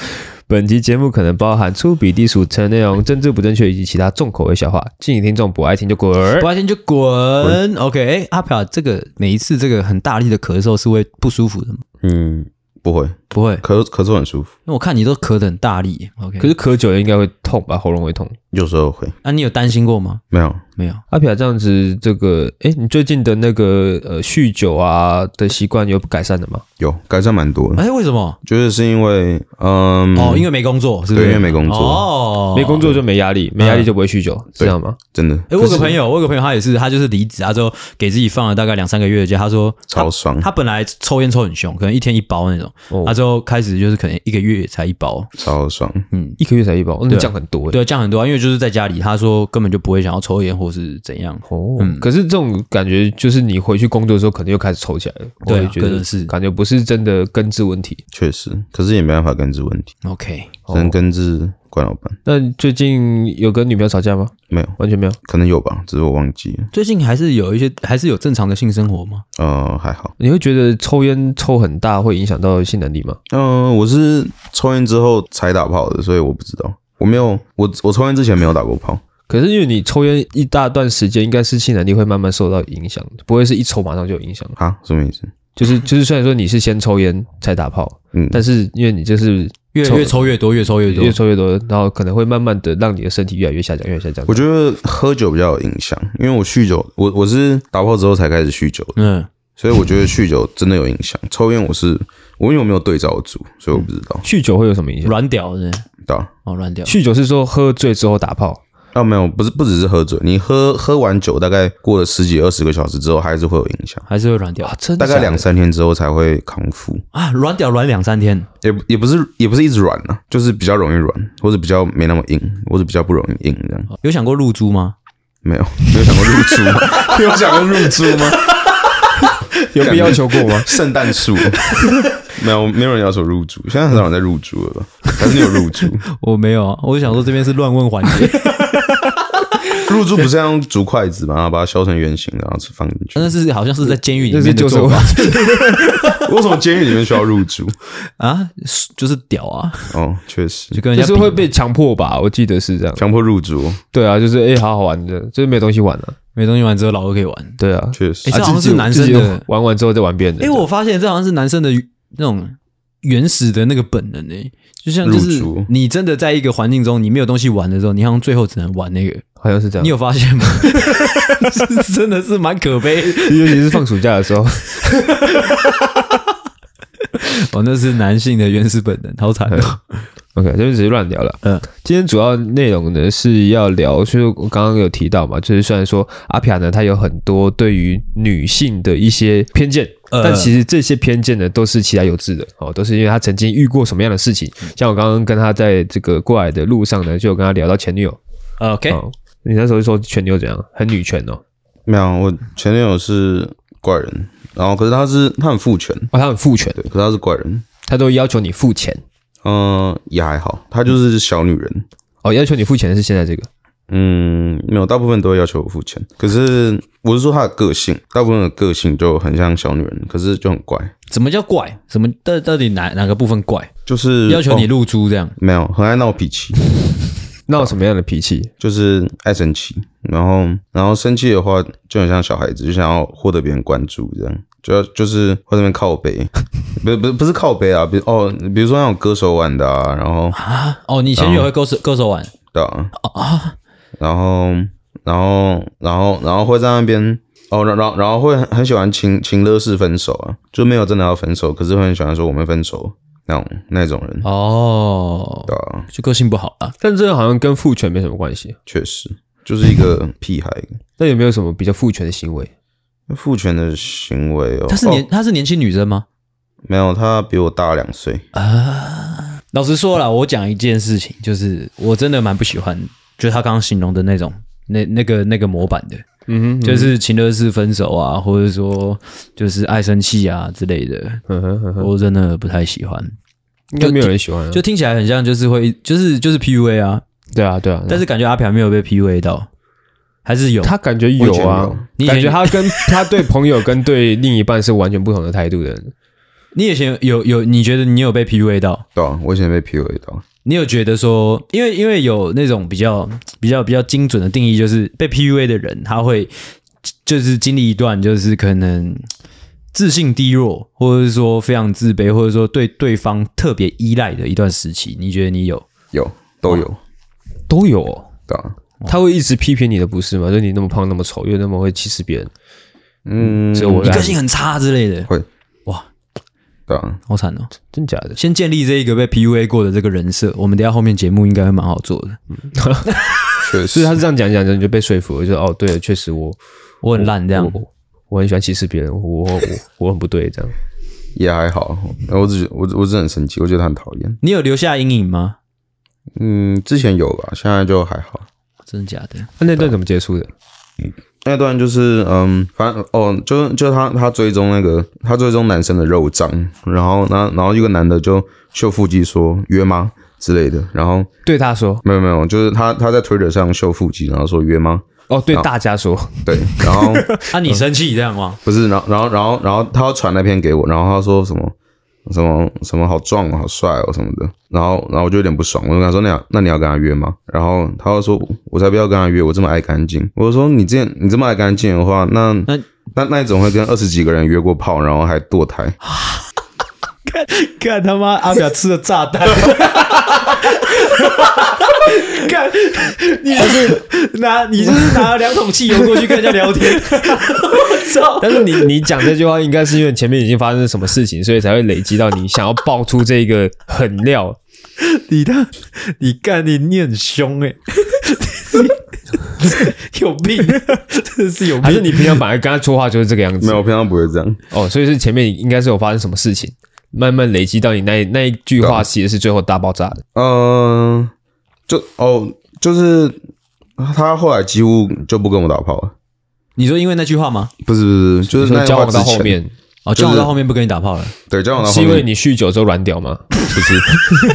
本集节目可能包含粗鄙、低俗、成人内容、政治不正确以及其他重口味笑话，敬请听众不爱听就滚，不爱听就滚。OK，阿飘，这个每一次这个很大力的咳嗽是会不舒服的吗？嗯。不会，不会，咳咳嗽很舒服。那我看你都咳得很大力，OK。可是咳久了应该会痛吧？喉咙会痛，有时候会。那、啊、你有担心过吗？没有，没有。阿皮这样子，这个，哎，你最近的那个呃酗酒啊的习惯有改善的吗？有改善蛮多的。哎，为什么？就是是因为，嗯，哦，因为没工作，是不是？对，因为没工作，哦，没工作就没压力，没压力就不会酗酒，这样吗？真的。哎，我有个朋友，我有个朋友，他也是，他就是离职，他之后给自己放了大概两三个月的假，他说超爽。他本来抽烟抽很凶，可能一天一包那种，他之后开始就是可能一个月才一包，超爽。嗯，一个月才一包，那降很多，对，降很多，因为就是在家里，他说根本就不会想要抽烟或是怎样。哦，可是这种感觉就是你回去工作的时候，可能又开始抽起来了。对，觉得是感觉不是真的根治问题，确实，可是也没办法根治问题。OK，只能根治关老板。那最近有跟女朋友吵架吗？没有，完全没有，可能有吧，只是我忘记了。最近还是有一些，还是有正常的性生活吗？呃，还好。你会觉得抽烟抽很大会影响到性能力吗？嗯，我是抽烟之后才打炮的，所以我不知道。我没有，我我抽烟之前没有打过炮。可是因为你抽烟一大段时间，应该是性能力会慢慢受到影响，不会是一抽马上就有影响。啊，什么意思？就是就是，虽然说你是先抽烟才打炮，嗯，但是因为你就是越越抽越多，越抽越多，越抽越多，然后可能会慢慢的让你的身体越来越下降，越来越下降。我觉得喝酒比较有影响，因为我酗酒，我我是打炮之后才开始酗酒的，嗯，所以我觉得酗酒真的有影响。抽烟我是我因为我没有对照组，所以我不知道酗酒会有什么影响。软屌是？对，哦，软屌。酗酒是说喝醉之后打炮。啊，没有，不是，不只是喝醉，你喝喝完酒，大概过了十几二十个小时之后，还是会有影响，还是会软掉，真的，大概两三天之后才会康复啊，软掉软两三天，也也不是也不是一直软啊，就是比较容易软，或者比较没那么硬，或者比较不容易硬这样。有想过入珠吗？没有，没有想过入珠吗？有想过入珠吗？有被要求过吗？圣诞树 没有，没有人要求入住，现在很少人在入住了吧？还是你有入住？我没有啊，我就想说这边是乱问环节。入住不是要用竹筷子嘛，然后把它削成圆形，然后放进去。那是好像是在监狱里面的做法。为什么监狱里面需要入住啊？就是屌啊！哦，确实，就跟人家是会被强迫吧？我记得是这样，强迫入住。对啊，就是哎，好好玩的，就是没东西玩了，没东西玩之后老二可以玩。对啊，确实。哎，这好像是男生的，玩完之后再玩别的。哎，我发现这好像是男生的那种原始的那个本能诶。就像就是你真的在一个环境中，你没有东西玩的时候，你好像最后只能玩那个，好像是这样。你有发现吗？是 真的是蛮可悲，尤其是放暑假的时候。哦，那是男性的原始本能，好惨哦。OK，这边只是乱聊了。嗯，今天主要内容呢是要聊，就是我刚刚有提到嘛，就是虽然说阿撇呢，他有很多对于女性的一些偏见，呃、但其实这些偏见呢都是其来有志的哦，都是因为他曾经遇过什么样的事情。像我刚刚跟他在这个过来的路上呢，就有跟他聊到前女友。OK，你那时候就说前女友怎样，很女权哦？没有，我前女友是怪人，然后可是她是她很父权哦，他很父权，对，可是他是怪人，她都要求你付钱。嗯，也还好，她就是小女人哦。要求你付钱的是现在这个？嗯，没有，大部分都会要求我付钱。可是我是说她的个性，大部分的个性就很像小女人，可是就很怪。怎么叫怪？什么到到底哪哪个部分怪？就是要求你露珠这样？没有，很爱闹脾气。闹什么样的脾气？就是爱生气，然后然后生气的话就很像小孩子，就想要获得别人关注这样。就要就是会在那边靠背，不是不是不是靠背啊，比如哦，比如说那种歌手玩的啊，然后啊？哦，你以前女友会歌手歌手玩，对啊。啊，然后然后然后然后会在那边哦，然然然后会很很喜欢情情乐式分手啊，就没有真的要分手，可是会很喜欢说我们分手那种那种人哦，对啊，就个性不好啊，但这个好像跟父权没什么关系，确实就是一个 屁孩。那有没有什么比较父权的行为？父权的行为哦，她是年她是年轻女生吗？没有，她比我大两岁啊。老实说了，我讲一件事情，就是我真的蛮不喜欢，就是他刚刚形容的那种那那个那个模板的，嗯哼，就是情乐式分手啊，或者说就是爱生气啊之类的，嗯哼，我真的不太喜欢，应该没有人喜欢，就听起来很像就是会就是就是 PUA 啊，对啊对啊，但是感觉阿飘没有被 PUA 到。还是有，他感觉有啊，你感觉他跟 他对朋友跟对另一半是完全不同的态度的人。你以前有有，你觉得你有被 PUA 到？对啊，我以前被 PUA 到。你有觉得说，因为因为有那种比较比较比较精准的定义，就是被 PUA 的人，他会就是经历一段就是可能自信低落，或者是说非常自卑，或者说对对方特别依赖的一段时期。你觉得你有？有，都有，都有，对啊。他会一直批评你的不是吗？就你那么胖那么丑，又那么会歧视别人，嗯，你个性很差之类的。会，哇，对啊，好惨哦，真假的？先建立这一个被 PUA 过的这个人设，我们等下后面节目应该会蛮好做的。确实，所以他是这样讲讲讲，你就被说服了，就哦，对了，确实我我很烂这样，我，我很喜欢歧视别人，我我我很不对这样。也还好，我只我我真的很生气，我觉得他很讨厌。你有留下阴影吗？嗯，之前有吧，现在就还好。真的假的？那那段怎么结束的？那段就是嗯，反正哦，就就他他追踪那个他追踪男生的肉账，然后那然后一个男的就秀腹肌说约吗之类的，然后对他说没有没有，就是他他在 Twitter 上秀腹肌，然后说约吗？哦，对大家说对，然后 啊你生气这样吗？不是，然后然后然后然后他要传那篇给我，然后他说什么？什么什么好壮哦，好帅哦什么的，然后然后我就有点不爽，我就跟他说：“那要那你要跟他约吗？”然后他就说：“我才不要跟他约，我这么爱干净。”我就说：“你这样你这么爱干净的话，那那那那你怎么会跟二十几个人约过炮，然后还堕胎？” 看看他妈阿表吃了炸弹！看，你就是 拿你就是拿了两桶汽油过去跟人家聊天。我操！但是你你讲这句话，应该是因为前面已经发生了什么事情，所以才会累积到你想要爆出这个狠料。你的你干你你很凶哎、欸，有病，真的是有病。还是你平常本来跟他说话就是这个样子？没有，我平常不会这样。哦，所以是前面应该是有发生什么事情，慢慢累积到你那那一句话，其实是最后大爆炸的。嗯、呃，就哦，就是他后来几乎就不跟我打炮了。你说因为那句话吗？不是不是，就是那交往到后面哦，交往到后面不跟你打炮了。对，交往到后面是因为你酗酒之后软屌吗？不是，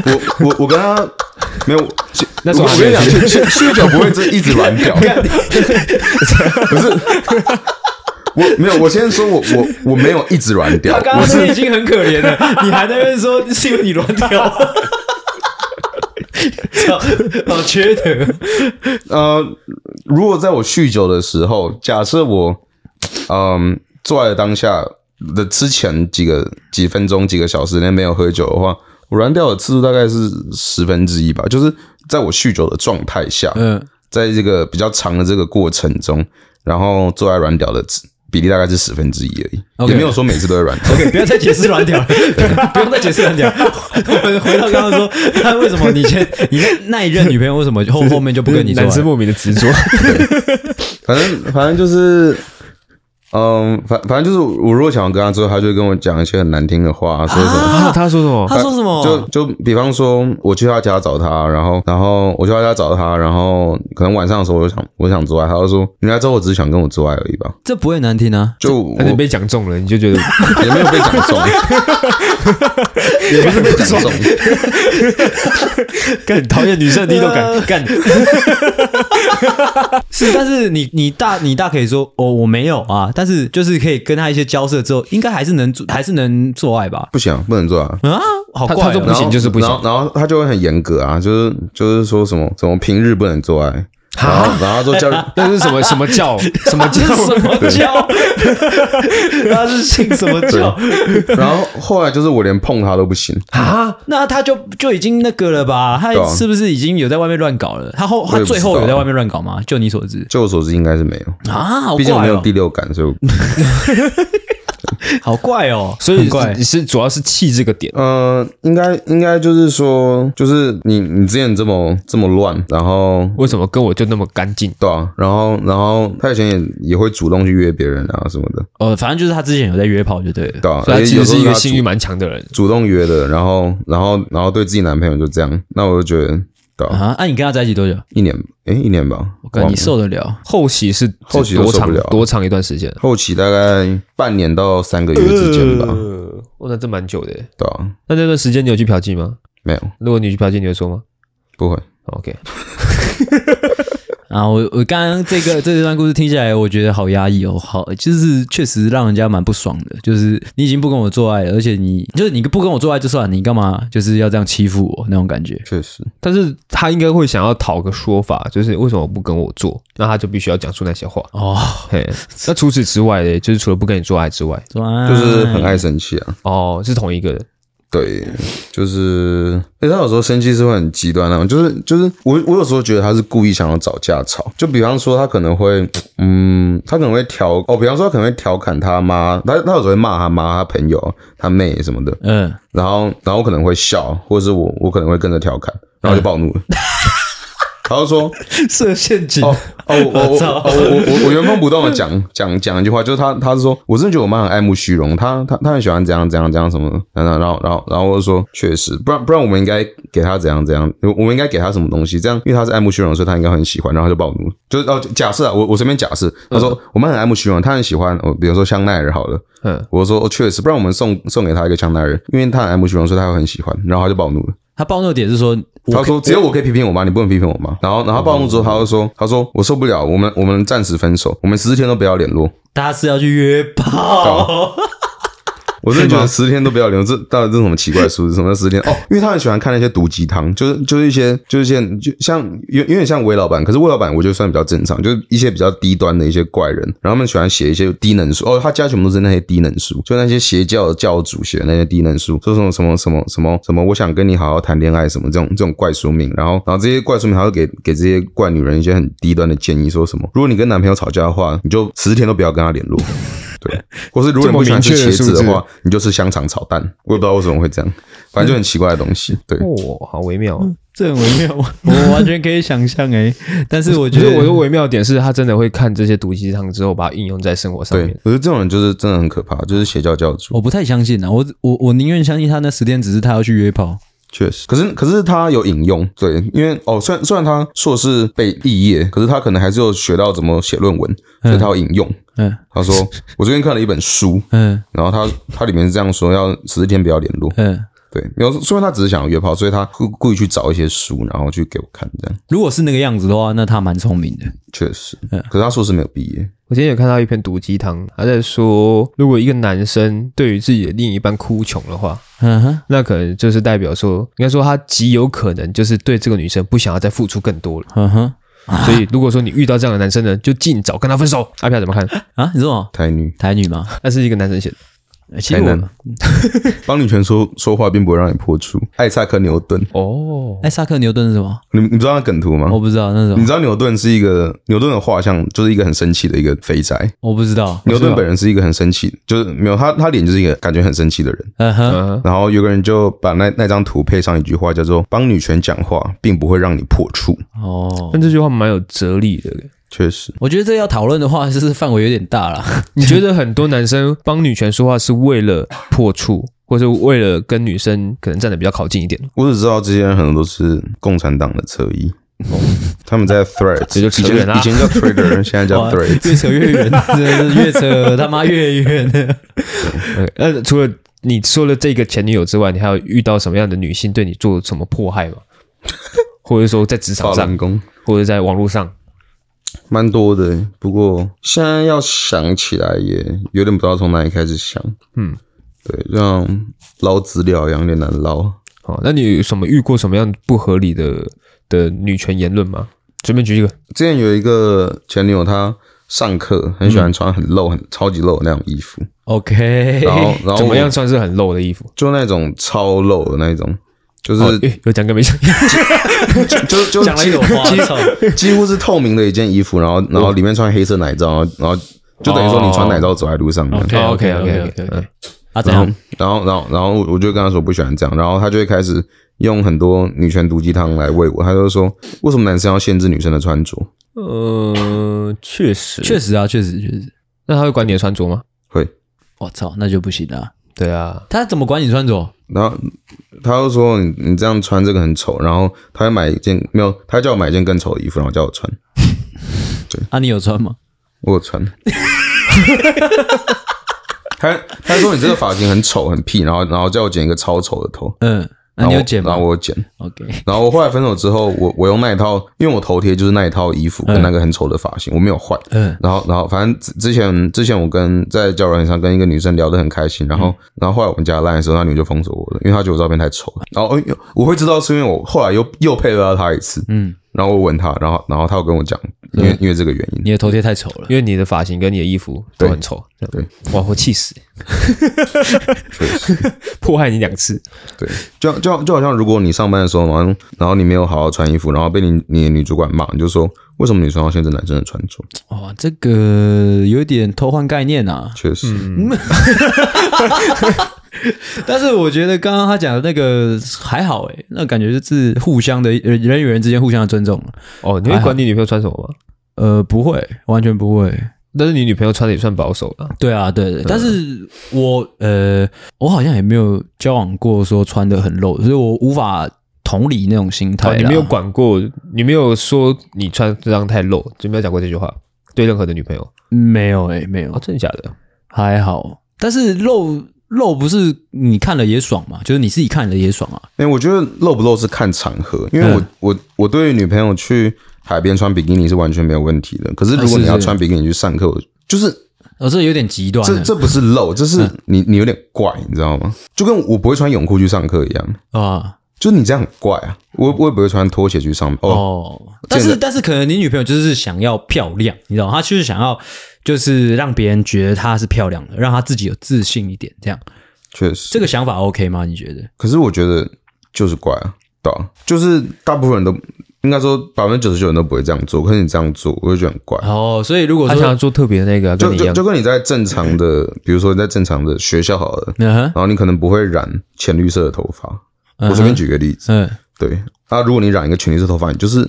我我我跟他没有。那时候我跟你讲，酗酗酒不会这一直软屌。不是，我没有。我先说我我我没有一直软屌。他刚刚是已经很可怜了，你还在那边说是因为你软屌。好缺德。呃，如果在我酗酒的时候，假设我嗯做爱的当下的之前几个几分钟、几个小时内没有喝酒的话，我软掉的次数大概是十分之一吧。就是在我酗酒的状态下，嗯，在这个比较长的这个过程中，然后坐在软掉的次。比例大概是十分之一而已，okay, 也没有说每次都会软掉。OK，不要再解释软掉了，不用再解释软掉。我们回到刚刚说，他为什么你前 你那那一任女朋友为什么后后面就不跟你做？男生莫名的执着。反正反正就是。嗯，反反正就是我如果想要跟他之后，他就会跟我讲一些很难听的话，说什么？啊、他说什么？他说什么？就就比方说，我去他家找他，然后然后我去他家找他，然后可能晚上的时候，我就想我想做爱，他就说你来之后我只是想跟我做爱而已吧。这不会难听啊？就你被讲中了，你就觉得 也没有被讲中，也不是被讲中，干讨厌女生你都敢干？是，但是你你大你大可以说哦，我没有啊。但是就是可以跟他一些交涉之后，应该还是能做，还是能做爱吧？不行，不能做啊！啊，好怪、喔，他说不行就是不行，然后，然后他就会很严格啊，就是就是说什么什么平日不能做爱。然后，然后就叫，那是什么什么教？什么教？什么教？他是信什么教？然后后来就是我连碰他都不行啊！那他就就已经那个了吧？他是不是已经有在外面乱搞了？他后他最后有在外面乱搞吗？就你所知？就我所知，应该是没有啊！毕竟我没有第六感，所以。好怪哦，所以你是主要是气这个点。呃，应该应该就是说，就是你你之前这么这么乱，然后为什么跟我就那么干净？对啊，然后然后他以前也也会主动去约别人啊什么的。呃，反正就是他之前有在约炮就对了。对啊，他其实是一个性欲蛮强的人，主动约的，然后然后然后对自己男朋友就这样，那我就觉得。啊！那你跟他在一起多久？一年？哎，一年吧。我感觉你受得了？后期是后期都受不了，多长一段时间？后期大概半年到三个月之间吧。哦，那这蛮久的。对啊。那那段时间你有去嫖妓吗？没有。如果你去嫖妓，你会说吗？不会。OK。啊，我我刚刚这个 这段故事听起来，我觉得好压抑哦，好，就是确实让人家蛮不爽的。就是你已经不跟我做爱了，而且你就是你不跟我做爱就算了，你干嘛就是要这样欺负我那种感觉？确实，但是他应该会想要讨个说法，就是为什么不跟我做？那他就必须要讲出那些话哦。嘿，那除此之外呢？就是除了不跟你做爱之外，就是很爱生气啊。哦，是同一个人。对，就是，哎，他有时候生气是会很极端那种，就是就是我我有时候觉得他是故意想要找架吵，就比方说他可能会，嗯，他可能会调哦，比方说他可能会调侃他妈，他他有时候会骂他妈、他朋友、他妹什么的，嗯，然后然后我可能会笑，或者是我我可能会跟着调侃，然后就暴怒了。嗯 他就说设陷阱。哦 哦，我我我我我原封不动的讲 讲讲一句话，就是他他是说，我真的觉得我妈很爱慕虚荣，他他他很喜欢怎样怎样怎样什么，然后然后然后然后我就说确实，不然不然我们应该给他怎样怎样，我们应该给他什么东西，这样因为他是爱慕虚荣，所以他应该很喜欢，然后他就暴怒，就是哦假设啊，我我随便假设，他说我妈很爱慕虚荣，他很喜欢，哦比如说香奈儿好了，嗯，我说哦确实，不然我们送送给他一个香奈儿，因为他很爱慕虚荣，所以他会很喜欢，然后他就暴怒了。他暴怒的点是说，他说只有我可以批评我妈，你不能批评我妈。然后，然后暴怒之后，他就说，他说我受不了，我们我们暂时分手，我们十四天都不要联络。他是要去约炮。我真的觉得十天都不要留，这 到底这是什么奇怪的数字？什么十天？哦，因为他很喜欢看那些毒鸡汤，就是就是一些就是一些就像有有点像韦老板，可是韦老板我觉得算比较正常，就是一些比较低端的一些怪人，然后他们喜欢写一些低能书。哦，他家全部都是那些低能书，就那些邪教的教主写的那些低能书，说什么什么什么什么什么，我想跟你好好谈恋爱什么这种这种怪书名，然后然后这些怪书名还会给给这些怪女人一些很低端的建议，说什么如果你跟男朋友吵架的话，你就十天都不要跟他联络。对，或是如果你不喜欢吃茄子的话，你就吃香肠炒蛋。我也不知道为什么会这样，反正就很奇怪的东西。对，哦，好微妙，这很微妙，我完全可以想象诶。但是我觉得我的微妙点是他真的会看这些毒鸡汤之后，把它应用在生活上面。我觉得这种人就是真的很可怕，就是邪教教主。我不太相信啊，我我我宁愿相信他那十天只是他要去约炮。确实，可是可是他有引用，对，因为哦，虽然虽然他硕士被毕业，可是他可能还是有学到怎么写论文，所以他有引用。嗯，他说我最近看了一本书，嗯，然后他他里面是这样说，要十四天不要联络，嗯，对，没有，说明他只是想要约炮，所以他故故意去找一些书，然后去给我看，这样。如果是那个样子的话，那他蛮聪明的，确实，嗯，可是他硕士没有毕业。我今天有看到一篇毒鸡汤，他在说，如果一个男生对于自己的另一半哭穷的话，嗯哼，那可能就是代表说，应该说他极有可能就是对这个女生不想要再付出更多了，嗯哼。所以如果说你遇到这样的男生呢，就尽早跟他分手。阿飘怎么看啊？你说什么？台女，台女吗？那是一个男生写的。台男，帮女权说说话，并不会让你破处。艾萨克牛顿哦，艾萨克牛顿是什么？你你知道那梗图吗？我不知道那是什么。你知道牛顿是一个牛顿的画像，就是一个很生气的一个肥宅。我不知道，牛顿本人是一个很生气，就是没有他他脸就是一个感觉很生气的人。嗯哼。然后有个人就把那那张图配上一句话，叫做“帮女权讲话，并不会让你破处”。哦，但这句话蛮有哲理的。确实，我觉得这要讨论的话，就是范围有点大了。你觉得很多男生帮女权说话是为了破处，或者为了跟女生可能站得比较靠近一点？我只知道这些人很多都是共产党的侧翼，哦、他们在 Threads，以前以前叫 trigger，现在叫 Threads，越扯越远，真是越扯他妈越远。那除了你说了这个前女友之外，你还有遇到什么样的女性对你做什么迫害吗？或者说在职场上，或者在网络上？蛮多的，不过现在要想起来也有点不知道从哪里开始想。嗯，对，像捞资料一样有点难捞。好，那你有什么遇过什么样不合理的的女权言论吗？随便举一个。之前有一个前女友，她上课很喜欢穿很露、很超级露的那种衣服。OK，然后然后怎么样算是很露的衣服？就那种超露的那种。就是有讲跟没讲，就就讲了一朵花，几乎是透明的一件衣服，然后然后里面穿黑色奶罩，然后就等于说你穿奶罩走在路上面。OK OK OK OK。啊，然后然后然后然后我就跟他说不喜欢这样，然后他就会开始用很多女权毒鸡汤来喂我。他就说，为什么男生要限制女生的穿着？呃，确实确实啊，确实确实。那他会管你的穿着吗？会。我操，那就不行了。对啊，他怎么管你穿着？然后他又说你你这样穿这个很丑，然后他要买一件没有，他叫我买一件更丑的衣服，然后叫我穿。对，啊，你有穿吗？我有穿。他他说你这个发型很丑很屁，然后然后叫我剪一个超丑的头。嗯。那你有剪吗？然后我有剪，OK。然后我后来分手之后，我我用那一套，因为我头贴就是那一套衣服跟那个很丑的发型，我没有换。嗯。然后然后反正之前之前我跟在交友软件上跟一个女生聊得很开心，然后然后后来我们加 LINE 的时候，那女就封锁我了，因为她觉得我照片太丑了。然后我会知道是因为我后来又又配合到她一次。嗯。然后我问他，然后然后他有跟我讲，因为因为这个原因，你的头贴太丑了，因为你的发型跟你的衣服都很丑。对，哇，我气死，迫害 你两次。对，就就就好像如果你上班的时候，然后然后你没有好好穿衣服，然后被你你的女主管骂，你就说为什么你穿到现在男生的穿着？哇，这个有点偷换概念啊。确实。嗯 但是我觉得刚刚他讲的那个还好诶，那感觉就是互相的人与人之间互相的尊重哦，你会管你女朋友穿什么吗？呃，不会，完全不会。但是你女朋友穿的也算保守了。对啊，对对。但是我呃，我好像也没有交往过说穿的很露，所以我无法同理那种心态。你没有管过，你没有说你穿这样太露，就没有讲过这句话对任何的女朋友？没有诶，没有。哦，真的假的？还好。但是露。露不是你看了也爽嘛？就是你自己看了也爽啊。哎、欸，我觉得露不露是看场合，因为我、嗯、我我对于女朋友去海边穿比基尼是完全没有问题的。可是如果你要穿比基尼去上课，就是哦，这有点极端。这这不是露，这是你你有点怪，你知道吗？就跟我不会穿泳裤去上课一样啊。就是你这样很怪啊。我我也不会穿拖鞋去上班。哦，但是但是可能你女朋友就是想要漂亮，你知道？她就是想要。就是让别人觉得她是漂亮的，让她自己有自信一点，这样确实这个想法 OK 吗？你觉得？可是我觉得就是怪啊，对啊，就是大部分人都应该说百分之九十九人都不会这样做，可是你这样做，我就觉得很怪哦。所以如果说他想要做特别那个，就就就跟你在正常的，比如说你在正常的学校好了，然后你可能不会染浅绿色的头发。我随便举个例子，嗯，对，那如果你染一个浅绿色头发，你就是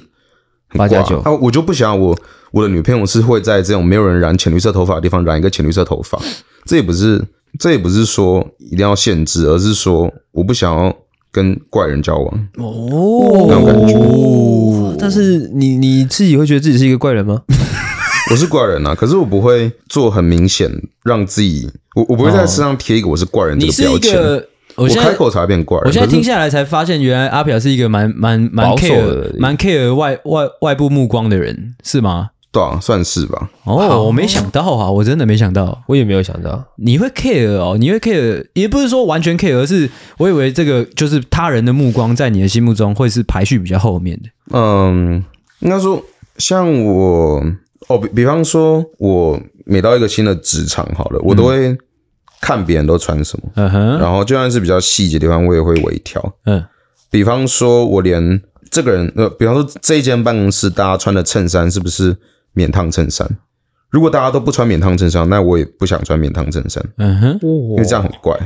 八加九啊，我就不想我。我的女朋友是会在这种没有人染浅绿色头发的地方染一个浅绿色头发，这也不是，这也不是说一定要限制，而是说我不想要跟怪人交往哦，那种感觉。但是你你自己会觉得自己是一个怪人吗？我是怪人啊，可是我不会做很明显让自己，我我不会在身上贴一个我是怪人这个标签。我开口才会变怪。我现在听下来才发现，原来阿飘是一个蛮蛮蛮 care 蛮 care 外外外部目光的人，是吗？对啊，算是吧。哦，我没想到啊，我真的没想到，我也没有想到你会 care 哦，你会 care，也不是说完全 care，而是我以为这个就是他人的目光在你的心目中会是排序比较后面的。嗯，应该说像我哦，比比方说，我每到一个新的职场，好了，我都会看别人都穿什么，嗯哼，然后就算是比较细节的地方，我也会微调，嗯，比方说，我连这个人，呃，比方说这一间办公室大家穿的衬衫是不是？免烫衬衫，如果大家都不穿免烫衬衫，那我也不想穿免烫衬衫。嗯哼，因为这样很怪。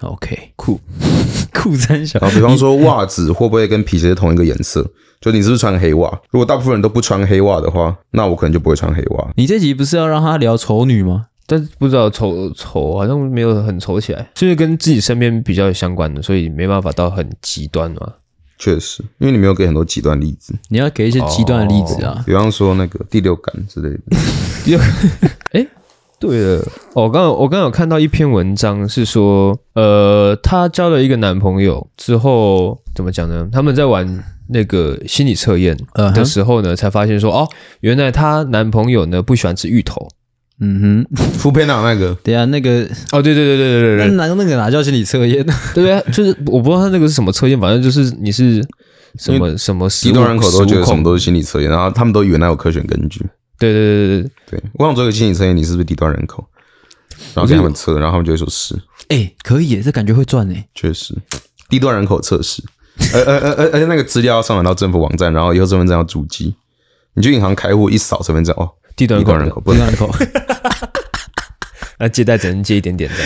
OK，酷 酷三小。然后比方说袜子会不会跟皮鞋同一个颜色？就你是不是穿黑袜？如果大部分人都不穿黑袜的话，那我可能就不会穿黑袜。你这集不是要让他聊丑女吗？但是不知道丑丑好像没有很丑起来，就是跟自己身边比较有相关的，所以没办法到很极端嘛。确实，因为你没有给很多极端例子，你要给一些极端的例子啊，比方说那个第六感之类的。第六，哎，对了，哦，我刚刚我刚刚有看到一篇文章，是说，呃，她交了一个男朋友之后，怎么讲呢？他们在玩那个心理测验的时候呢，才发现说，哦，原来她男朋友呢不喜欢吃芋头。嗯哼，福佩纳那个，对啊，那个哦，对对对对对对对，那那个哪叫心理测验？对啊，就是我不知道他那个是什么测验，反正就是你是什么什么极端人口都觉得什么都是心理测验，然后他们都以为那有科学根据。对对对对对对，我想做一个心理测验，你是不是低端人口？然后给他们测，然后他们就会说是。哎，可以耶，这感觉会赚哎。确实，低端人口测试，而而而而而且那个资料要上传到政府网站，然后以后身份证要注记，你去银行开户一扫身份证哦。低端人口，低端人口，那借贷只能借一点点的，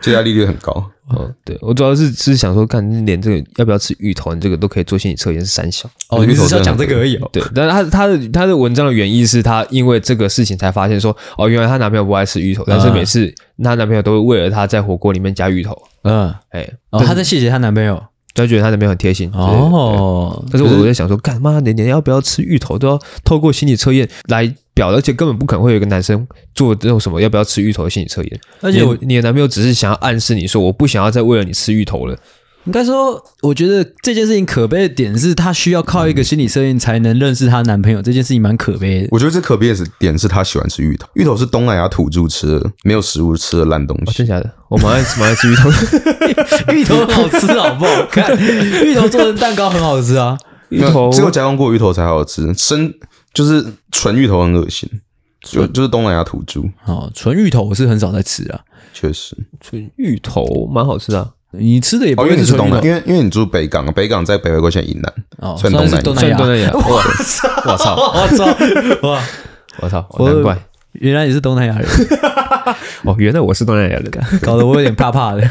借贷利率很高。哦，对，我主要是是想说，看连这个要不要吃芋头，你这个都可以做心理测验，是三小。哦，你只是要讲这个而已哦。对，但是他他的他的文章的原意是他因为这个事情才发现说，哦，原来她男朋友不爱吃芋头，但是每次她男朋友都会为了她在火锅里面加芋头。嗯，哎，哦，她在谢谢她男朋友。就觉得他那边很贴心哦，但是我我在想说，干嘛连连要不要吃芋头？都要透过心理测验来表，而且根本不可能会有一个男生做那种什么要不要吃芋头的心理测验，而且我你的男朋友只是想要暗示你说，我不想要再为了你吃芋头了。应该说，我觉得这件事情可悲的点是，她需要靠一个心理测验才能认识她男朋友。这件事情蛮可悲的。我觉得这可悲的点是她喜欢吃芋头，芋头是东南亚土著吃的，没有食物吃的烂东西。真假的？我蛮爱吃，蛮爱吃芋头。芋头很好吃，好不好看？芋头做成蛋糕很好吃啊。芋头只有加工过芋头才好吃，生就是纯芋头很恶心，就就是东南亚土著。哦，纯芋头我是很少在吃啊，确实，纯芋头蛮好吃的。你吃的也不会是纯芋头，因为因为你住北港，北港在北回归线以南，哦，算东南亚，算东南亚。我操！我操！我操！哇！我操！难怪原来你是东南亚人 哦，原来我是东南亚人，搞得我有点怕怕的。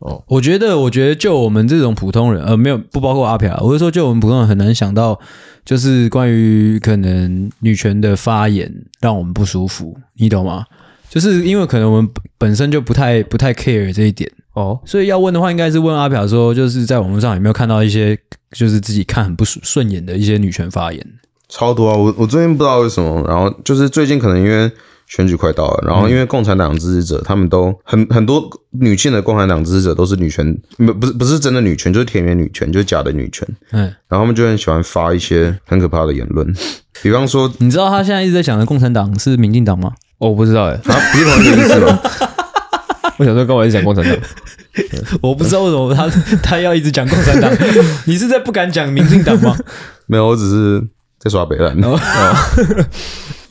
哦，我觉得，我觉得就我们这种普通人，呃，没有不包括阿飘，我是说，就我们普通人很难想到，就是关于可能女权的发言让我们不舒服，你懂吗？就是因为可能我们本身就不太不太 care 这一点哦，所以要问的话，应该是问阿表说，就是在网络上有没有看到一些，就是自己看很不顺眼的一些女权发言。超多啊！我我最近不知道为什么，然后就是最近可能因为选举快到了，然后因为共产党支持者，他们都很很多女性的共产党支持者都是女权，不不是不是真的女权，就是田园女权，就是假的女权。嗯，然后他们就很喜欢发一些很可怕的言论，比方说，你知道他现在一直在讲的共产党是民进党吗？哦，我不知道哎，啊，不是同一个意思吗？我想说，跟我一直讲共产党，我不知道为什么他他要一直讲共产党，你是在不敢讲民进党吗？没有，我只是。在耍北烂哦。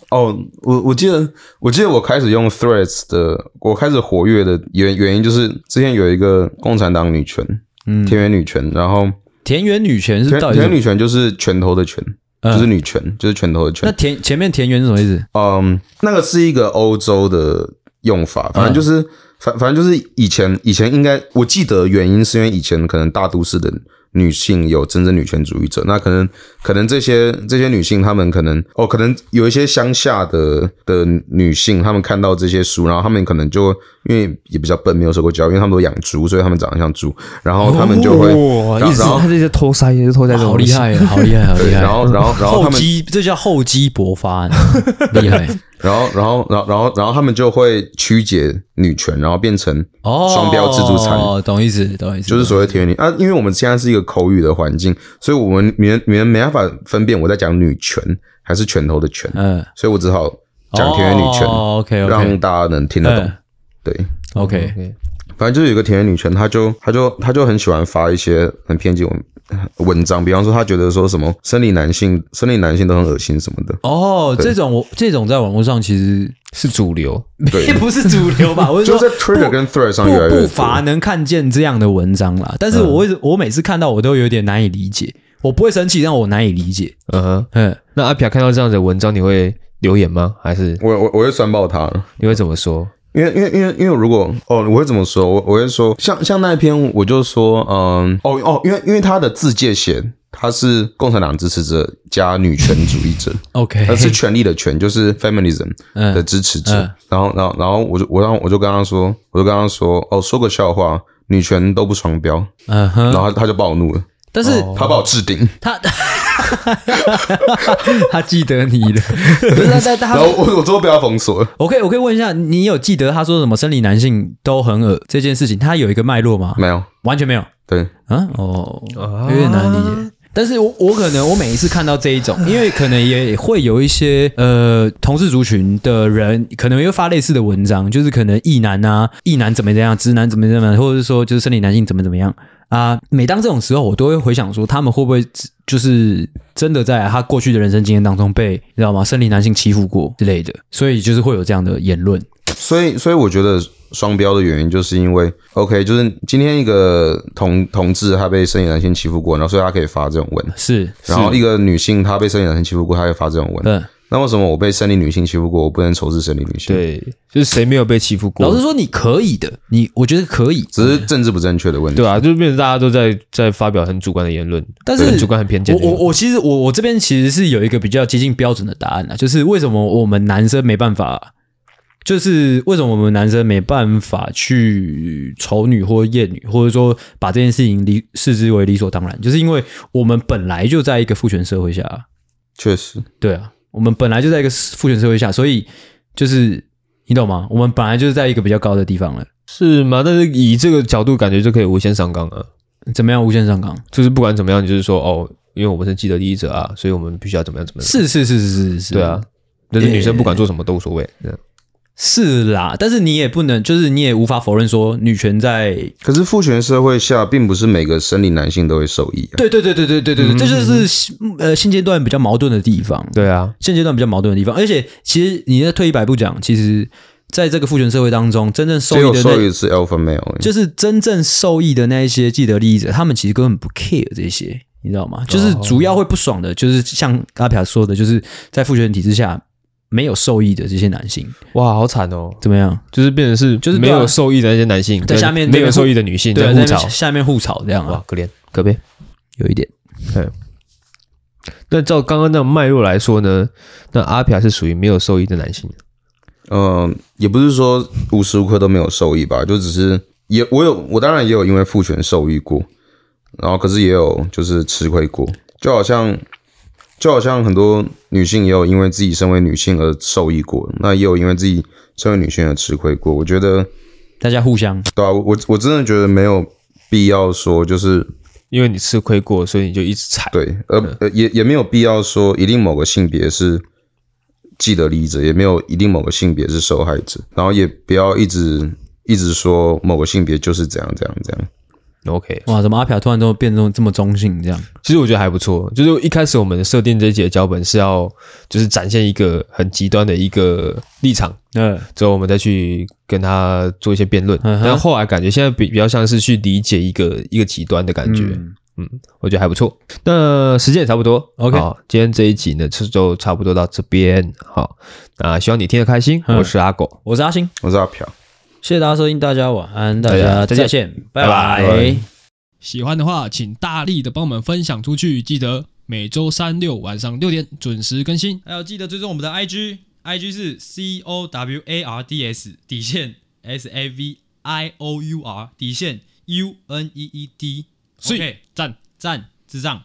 哦，我我记得我记得我开始用 Threads 的，我开始活跃的原原因就是之前有一个共产党女权，嗯，田园女权，然后田园女权是到底田园女权就是拳头的拳，就是女权，就是拳头的拳。那田前面田园是什么意思？嗯，那个是一个欧洲的用法，反正就是反反正就是以前以前应该我记得原因是因为以前可能大都市的。女性有真正女权主义者，那可能可能这些这些女性，她们可能哦，可能有一些乡下的的女性，她们看到这些书，然后她们可能就因为也比较笨，没有受过教育，因为他们都养猪，所以他们长得像猪，然后他们就会，哦、然后然后她这些偷塞也是偷塞，好厉害，好厉害，好厉害，然后然后然后他们这叫厚积薄发，厉害。然后，然后，然后，然后，然后他们就会曲解女权，然后变成双标自助餐。哦，懂意思，懂意思，就是所谓田园女啊。因为我们现在是一个口语的环境，所以我们你们你们没办法分辨我在讲女权还是拳头的拳。嗯，所以我只好讲田园女权。哦，OK，让大家能听得懂。对，OK，反正就是有个田园女权，她就她就她就很喜欢发一些很偏激文。文章，比方说，她觉得说什么生理男性、生理男性都很恶心什么的。哦，这种我这种在网络上其实是主流，也，不是主流吧？我就在 Twitter 跟 Thread 上越来越不乏能看见这样的文章啦。但是我我每次看到我都有点难以理解，我不会生气，但我难以理解。嗯哼，嗯，那阿飘看到这样的文章，你会留言吗？还是我我我会酸爆他？你会怎么说？因为因为因为因为如果哦，我会怎么说？我我会说，像像那一篇，我就说，嗯，哦哦，因为因为他的自介写他是共产党支持者加女权主义者，OK，他是权力的权，就是 feminism 的支持者。嗯、然后然后然后我就我让我就跟他说，我就跟他说，哦，说个笑话，女权都不双标，嗯哼，然后他他就暴怒了。但是他把我置顶，他 他记得你了，不是他他他，然后我我最后被他封锁了。我可以我可以问一下，你有记得他说什么生理男性都很恶这件事情？他有一个脉络吗？没有，完全没有。对，啊哦，有点难理解。但是我我可能我每一次看到这一种，因为可能也会有一些呃同事族群的人，可能会发类似的文章，就是可能异男啊，异男怎么怎样，直男怎么怎么样，或者是说就是生理男性怎么怎么样。啊，每当这种时候，我都会回想说，他们会不会就是真的在他过去的人生经验当中被你知道吗？生理男性欺负过之类的，所以就是会有这样的言论。所以，所以我觉得双标的原因就是因为，OK，就是今天一个同同志他被生理男性欺负过，然后所以他可以发这种文，是。然后一个女性她被生理男性欺负过，她可以发这种文，对。那为什么我被生理女性欺负过，我不能仇视生理女性？对，就是谁没有被欺负过？老实说，你可以的，你我觉得可以，只是政治不正确的问题。对啊，就是变成大家都在在发表很主观的言论，但是很主观很偏见。我我我其实我我这边其实是有一个比较接近标准的答案啊，就是为什么我们男生没办法，就是为什么我们男生没办法去丑女或厌女，或者说把这件事情理视之为理所当然，就是因为我们本来就在一个父权社会下。确实，对啊。我们本来就在一个父权社会下，所以就是你懂吗？我们本来就是在一个比较高的地方了，是吗？但是以这个角度，感觉就可以无限上纲啊？怎么样无限上纲？就是不管怎么样，你就是说哦，因为我们是既得利益者啊，所以我们必须要怎么样怎么样？是是是是是是，对啊。但是女生不管做什么都无所谓，这样。是啦，但是你也不能，就是你也无法否认说女权在。可是父权社会下，并不是每个生理男性都会受益、啊。对对对对对对对，这就是呃现阶段比较矛盾的地方。对啊，现阶段比较矛盾的地方，而且其实你在退一百步讲，其实在这个父权社会当中，真正受益的受益是 alpha male，就是真正受益的那一些既得利益者，他们其实根本不 care 这些。你知道吗？就是主要会不爽的，就是像阿飘说的，就是在父权体制下，没有受益的这些男性，哇，好惨哦！怎么样？就是变成是，就是没有受益的那些男性，在下面没有受益的女性在互吵，下面互吵这样哇，可怜可悲，有一点。对。那照刚刚那种脉络来说呢，那阿皮亚是属于没有受益的男性。嗯、呃，也不是说无时无刻都没有受益吧，就只是也我有，我当然也有因为父权受益过，然后可是也有就是吃亏过，就好像。就好像很多女性也有因为自己身为女性而受益过，那也有因为自己身为女性而吃亏过。我觉得大家互相对啊，我我真的觉得没有必要说，就是因为你吃亏过，所以你就一直踩。对，而、嗯、也也没有必要说一定某个性别是既得利益者，也没有一定某个性别是受害者，然后也不要一直一直说某个性别就是怎样怎样怎样。OK，哇，怎么阿飘突然都变成这么中性这样？其实我觉得还不错。就是一开始我们设定这一集的脚本是要，就是展现一个很极端的一个立场，嗯，之后我们再去跟他做一些辩论。然后后来感觉现在比比较像是去理解一个一个极端的感觉，嗯，嗯，我觉得还不错。那时间也差不多，OK，好，今天这一集呢就差不多到这边。好，那希望你听得开心。我是阿狗，我是阿星，我是阿飘。谢谢大家收听，大家晚安，大家再见，拜拜。喜欢的话，请大力的帮我们分享出去。记得每周三六晚上六点准时更新，还有记得追踪我们的 IG，IG 是 C O W A R D S 底线 S A V I O U R 底线 U N E E D。所以赞赞智障。